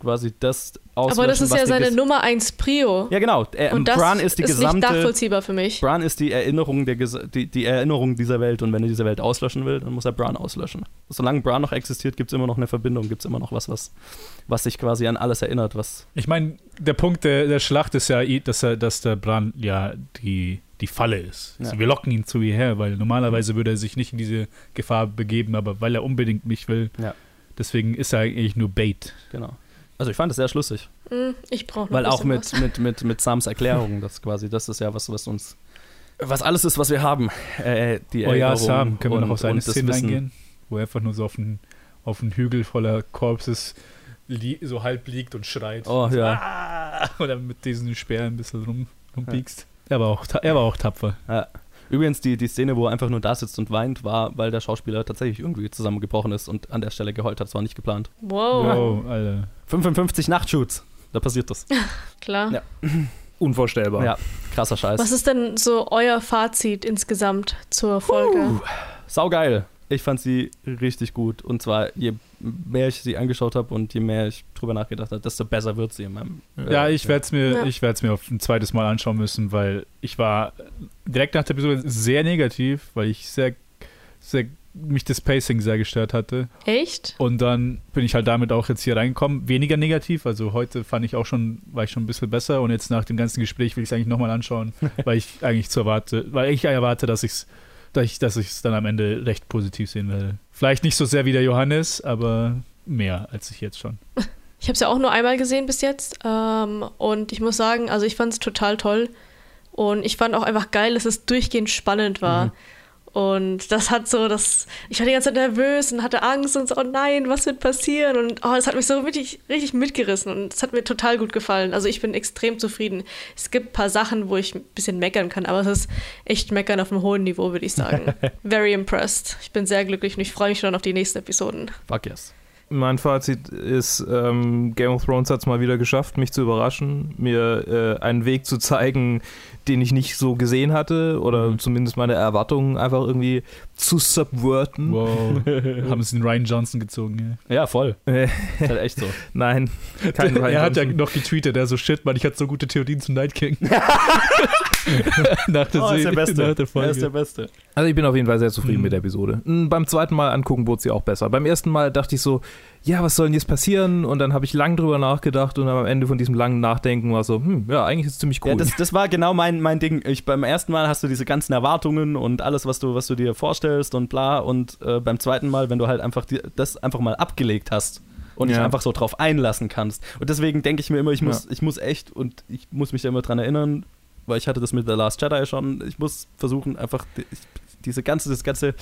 quasi das auslöschen, Aber das ist ja seine Nummer 1 Prio. Ja, genau. Er, Und das Bran ist die ist nicht gesamte. nachvollziehbar für mich. Bran ist die Erinnerung, der, ges- die, die Erinnerung dieser Welt und wenn er diese Welt auslöschen will, dann muss er Bran auslöschen. Solange Bran noch existiert, gibt es immer noch eine Verbindung, gibt es immer noch was, was, was sich quasi an alles erinnert, was. Ich meine, der Punkt der, der Schlacht ist ja, dass, er, dass der Bran ja die, die Falle ist. Ja. Also wir locken ihn zu ihr her, weil normalerweise würde er sich nicht in diese Gefahr begeben, aber weil er unbedingt mich will. Ja. Deswegen ist er eigentlich nur Bait. Genau. Also ich fand es sehr schlüssig. Hm, Ich brauche Weil auch mit, was. mit, mit, mit Sams Erklärung, das quasi, das ist ja was, was uns. Was alles ist, was wir haben. Äh, die Oh ja, Sam, können wir noch auf seine Szene eingehen? Wo er einfach nur so auf einen, auf einen Hügel voller Corpses li so halb liegt und schreit. Oh ja. Ah! Oder mit diesen Speeren ein bisschen rum, rumpiekst. Er, war auch, er war auch tapfer. ja. Übrigens, die, die Szene, wo er einfach nur da sitzt und weint, war, weil der Schauspieler tatsächlich irgendwie zusammengebrochen ist und an der Stelle geheult hat. Das war nicht geplant. Wow, Wow, Alter. 55 Nachtshoots. Da passiert das. klar. Ja. Unvorstellbar. Ja, krasser Scheiß. Was ist denn so euer Fazit insgesamt zur Folge? Saugeil. Ich fand sie richtig gut. Und zwar, je mehr ich sie angeschaut habe und je mehr ich drüber nachgedacht habe, desto besser wird sie in meinem. Ja, äh, ich werde es mir, Ja. ich mir auf ein zweites Mal anschauen müssen, weil ich war direkt nach der Episode sehr negativ, weil ich sehr, sehr mich das Pacing sehr gestört hatte. Echt? Und dann bin ich halt damit auch jetzt hier reingekommen. Weniger negativ, also heute fand ich auch schon, war ich schon ein bisschen besser und jetzt nach dem ganzen Gespräch will ich es eigentlich nochmal anschauen, weil ich eigentlich zu erwarte, weil ich erwarte, dass ich es dass ich es dann am Ende recht positiv sehen werde. Vielleicht nicht so sehr wie der Johannes, aber mehr als ich jetzt schon. Ich habe es ja auch nur einmal gesehen bis jetzt. Ähm, und ich muss sagen, also ich fand es total toll. Und ich fand auch einfach geil, dass es durchgehend spannend war. Mhm. Und das hat so, das, ich war die ganze Zeit nervös und hatte Angst und so, oh nein, was wird passieren? Und oh, das hat mich so richtig, richtig mitgerissen und es hat mir total gut gefallen. Also ich bin extrem zufrieden. Es gibt ein paar Sachen, wo ich ein bisschen meckern kann, aber es ist echt meckern auf einem hohen Niveau, würde ich sagen. Very impressed. Ich bin sehr glücklich und ich freue mich schon auf die nächsten Episoden. Fuck yes. Mein Fazit ist, ähm, Game of Thrones hat es mal wieder geschafft, mich zu überraschen, mir äh, einen Weg zu zeigen, den ich nicht so gesehen hatte oder Mhm. zumindest meine Erwartungen einfach irgendwie zu subverten. Wow. Haben sie den Ryan Johnson gezogen, Ja, voll. Äh, Ist halt echt so. nein, kein ja. Ryan Er hat ja Johnson. noch getweetet, er so, shit, Mann, ich hatte so gute Theorien zum Night King. nach der, Oh, ist der Beste. Nach der Er Folge. ist der Beste. Also ich bin auf jeden Fall sehr zufrieden Mhm. mit der Episode. Mm, Beim zweiten Mal angucken wurde sie auch besser. Beim ersten Mal dachte ich so, ja, was soll denn jetzt passieren? Und dann habe ich lang drüber nachgedacht und am Ende von diesem langen Nachdenken war so, hm, ja, eigentlich ist es ziemlich cool. Ja, das, das war genau mein, mein Ding. Ich, beim ersten Mal hast du diese ganzen Erwartungen und alles, was du, was du dir vorstellst und bla. Und äh, beim zweiten Mal, wenn du halt einfach die, das einfach mal abgelegt hast und dich Ja. einfach so drauf einlassen kannst. Und deswegen denke ich mir immer, ich muss, ich muss echt und ich muss mich da immer dran erinnern, weil ich hatte das mit The Last Jedi schon. Ich muss versuchen, einfach die, diese ganze, das ganze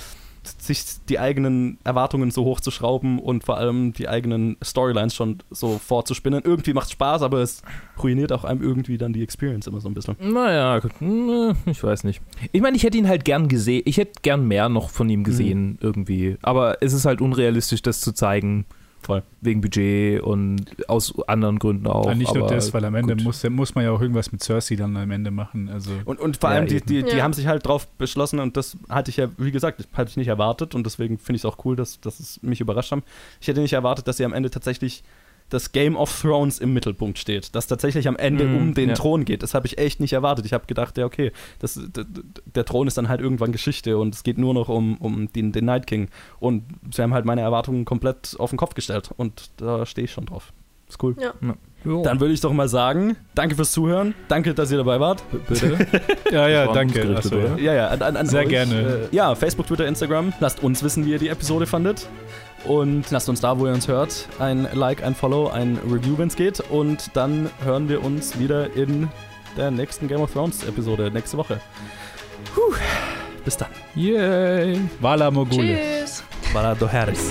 sich die eigenen Erwartungen so hoch zu schrauben und vor allem die eigenen Storylines schon so vorzuspinnen. Irgendwie macht Spaß, aber es ruiniert auch einem irgendwie dann die Experience immer so ein bisschen. Naja, mm, ich weiß nicht. Ich meine, ich hätte ihn halt gern gesehen. Ich hätte gern mehr noch von ihm gesehen, irgendwie. Aber es ist halt unrealistisch, das zu zeigen. Voll. Wegen Budget und aus anderen Gründen auch. Ja, nicht nur das, weil am Ende gut. muss, muss man ja auch irgendwas mit Cersei dann am Ende machen. Also Und, und vor Ja, allem, die, die, die Ja. haben sich halt drauf beschlossen und das hatte ich ja, wie gesagt, hatte ich nicht erwartet und deswegen finde ich es auch cool, dass, dass es mich überrascht haben. Ich hätte nicht erwartet, dass sie am Ende tatsächlich das Game of Thrones im Mittelpunkt steht, dass tatsächlich am Ende Mhm, um den ja. Thron geht. Das habe ich echt nicht erwartet. Ich habe gedacht, ja, okay, das, der Thron ist dann halt irgendwann Geschichte und es geht nur noch um, um den, den Night King. Und sie haben halt meine Erwartungen komplett auf den Kopf gestellt und da stehe ich schon drauf. Ist cool. Jo. Dann würde ich doch mal sagen, danke fürs Zuhören, danke, dass ihr dabei wart. bitte. ja, ja, danke. oder? ja. Ja, ja, an, an, an Sehr euch. gerne. Äh, ja, Facebook, Twitter, Instagram. Lasst uns wissen, wie ihr die Episode fandet. Und lasst uns da, wo ihr uns hört, ein Like, ein Follow, ein Review, wenn es geht. Und dann hören wir uns wieder in der nächsten Game of Thrones Episode nächste Woche. Puh. Bis dann. Yay. Vala Mogule. Tschüss. Vala do Harris.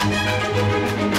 Tschüss.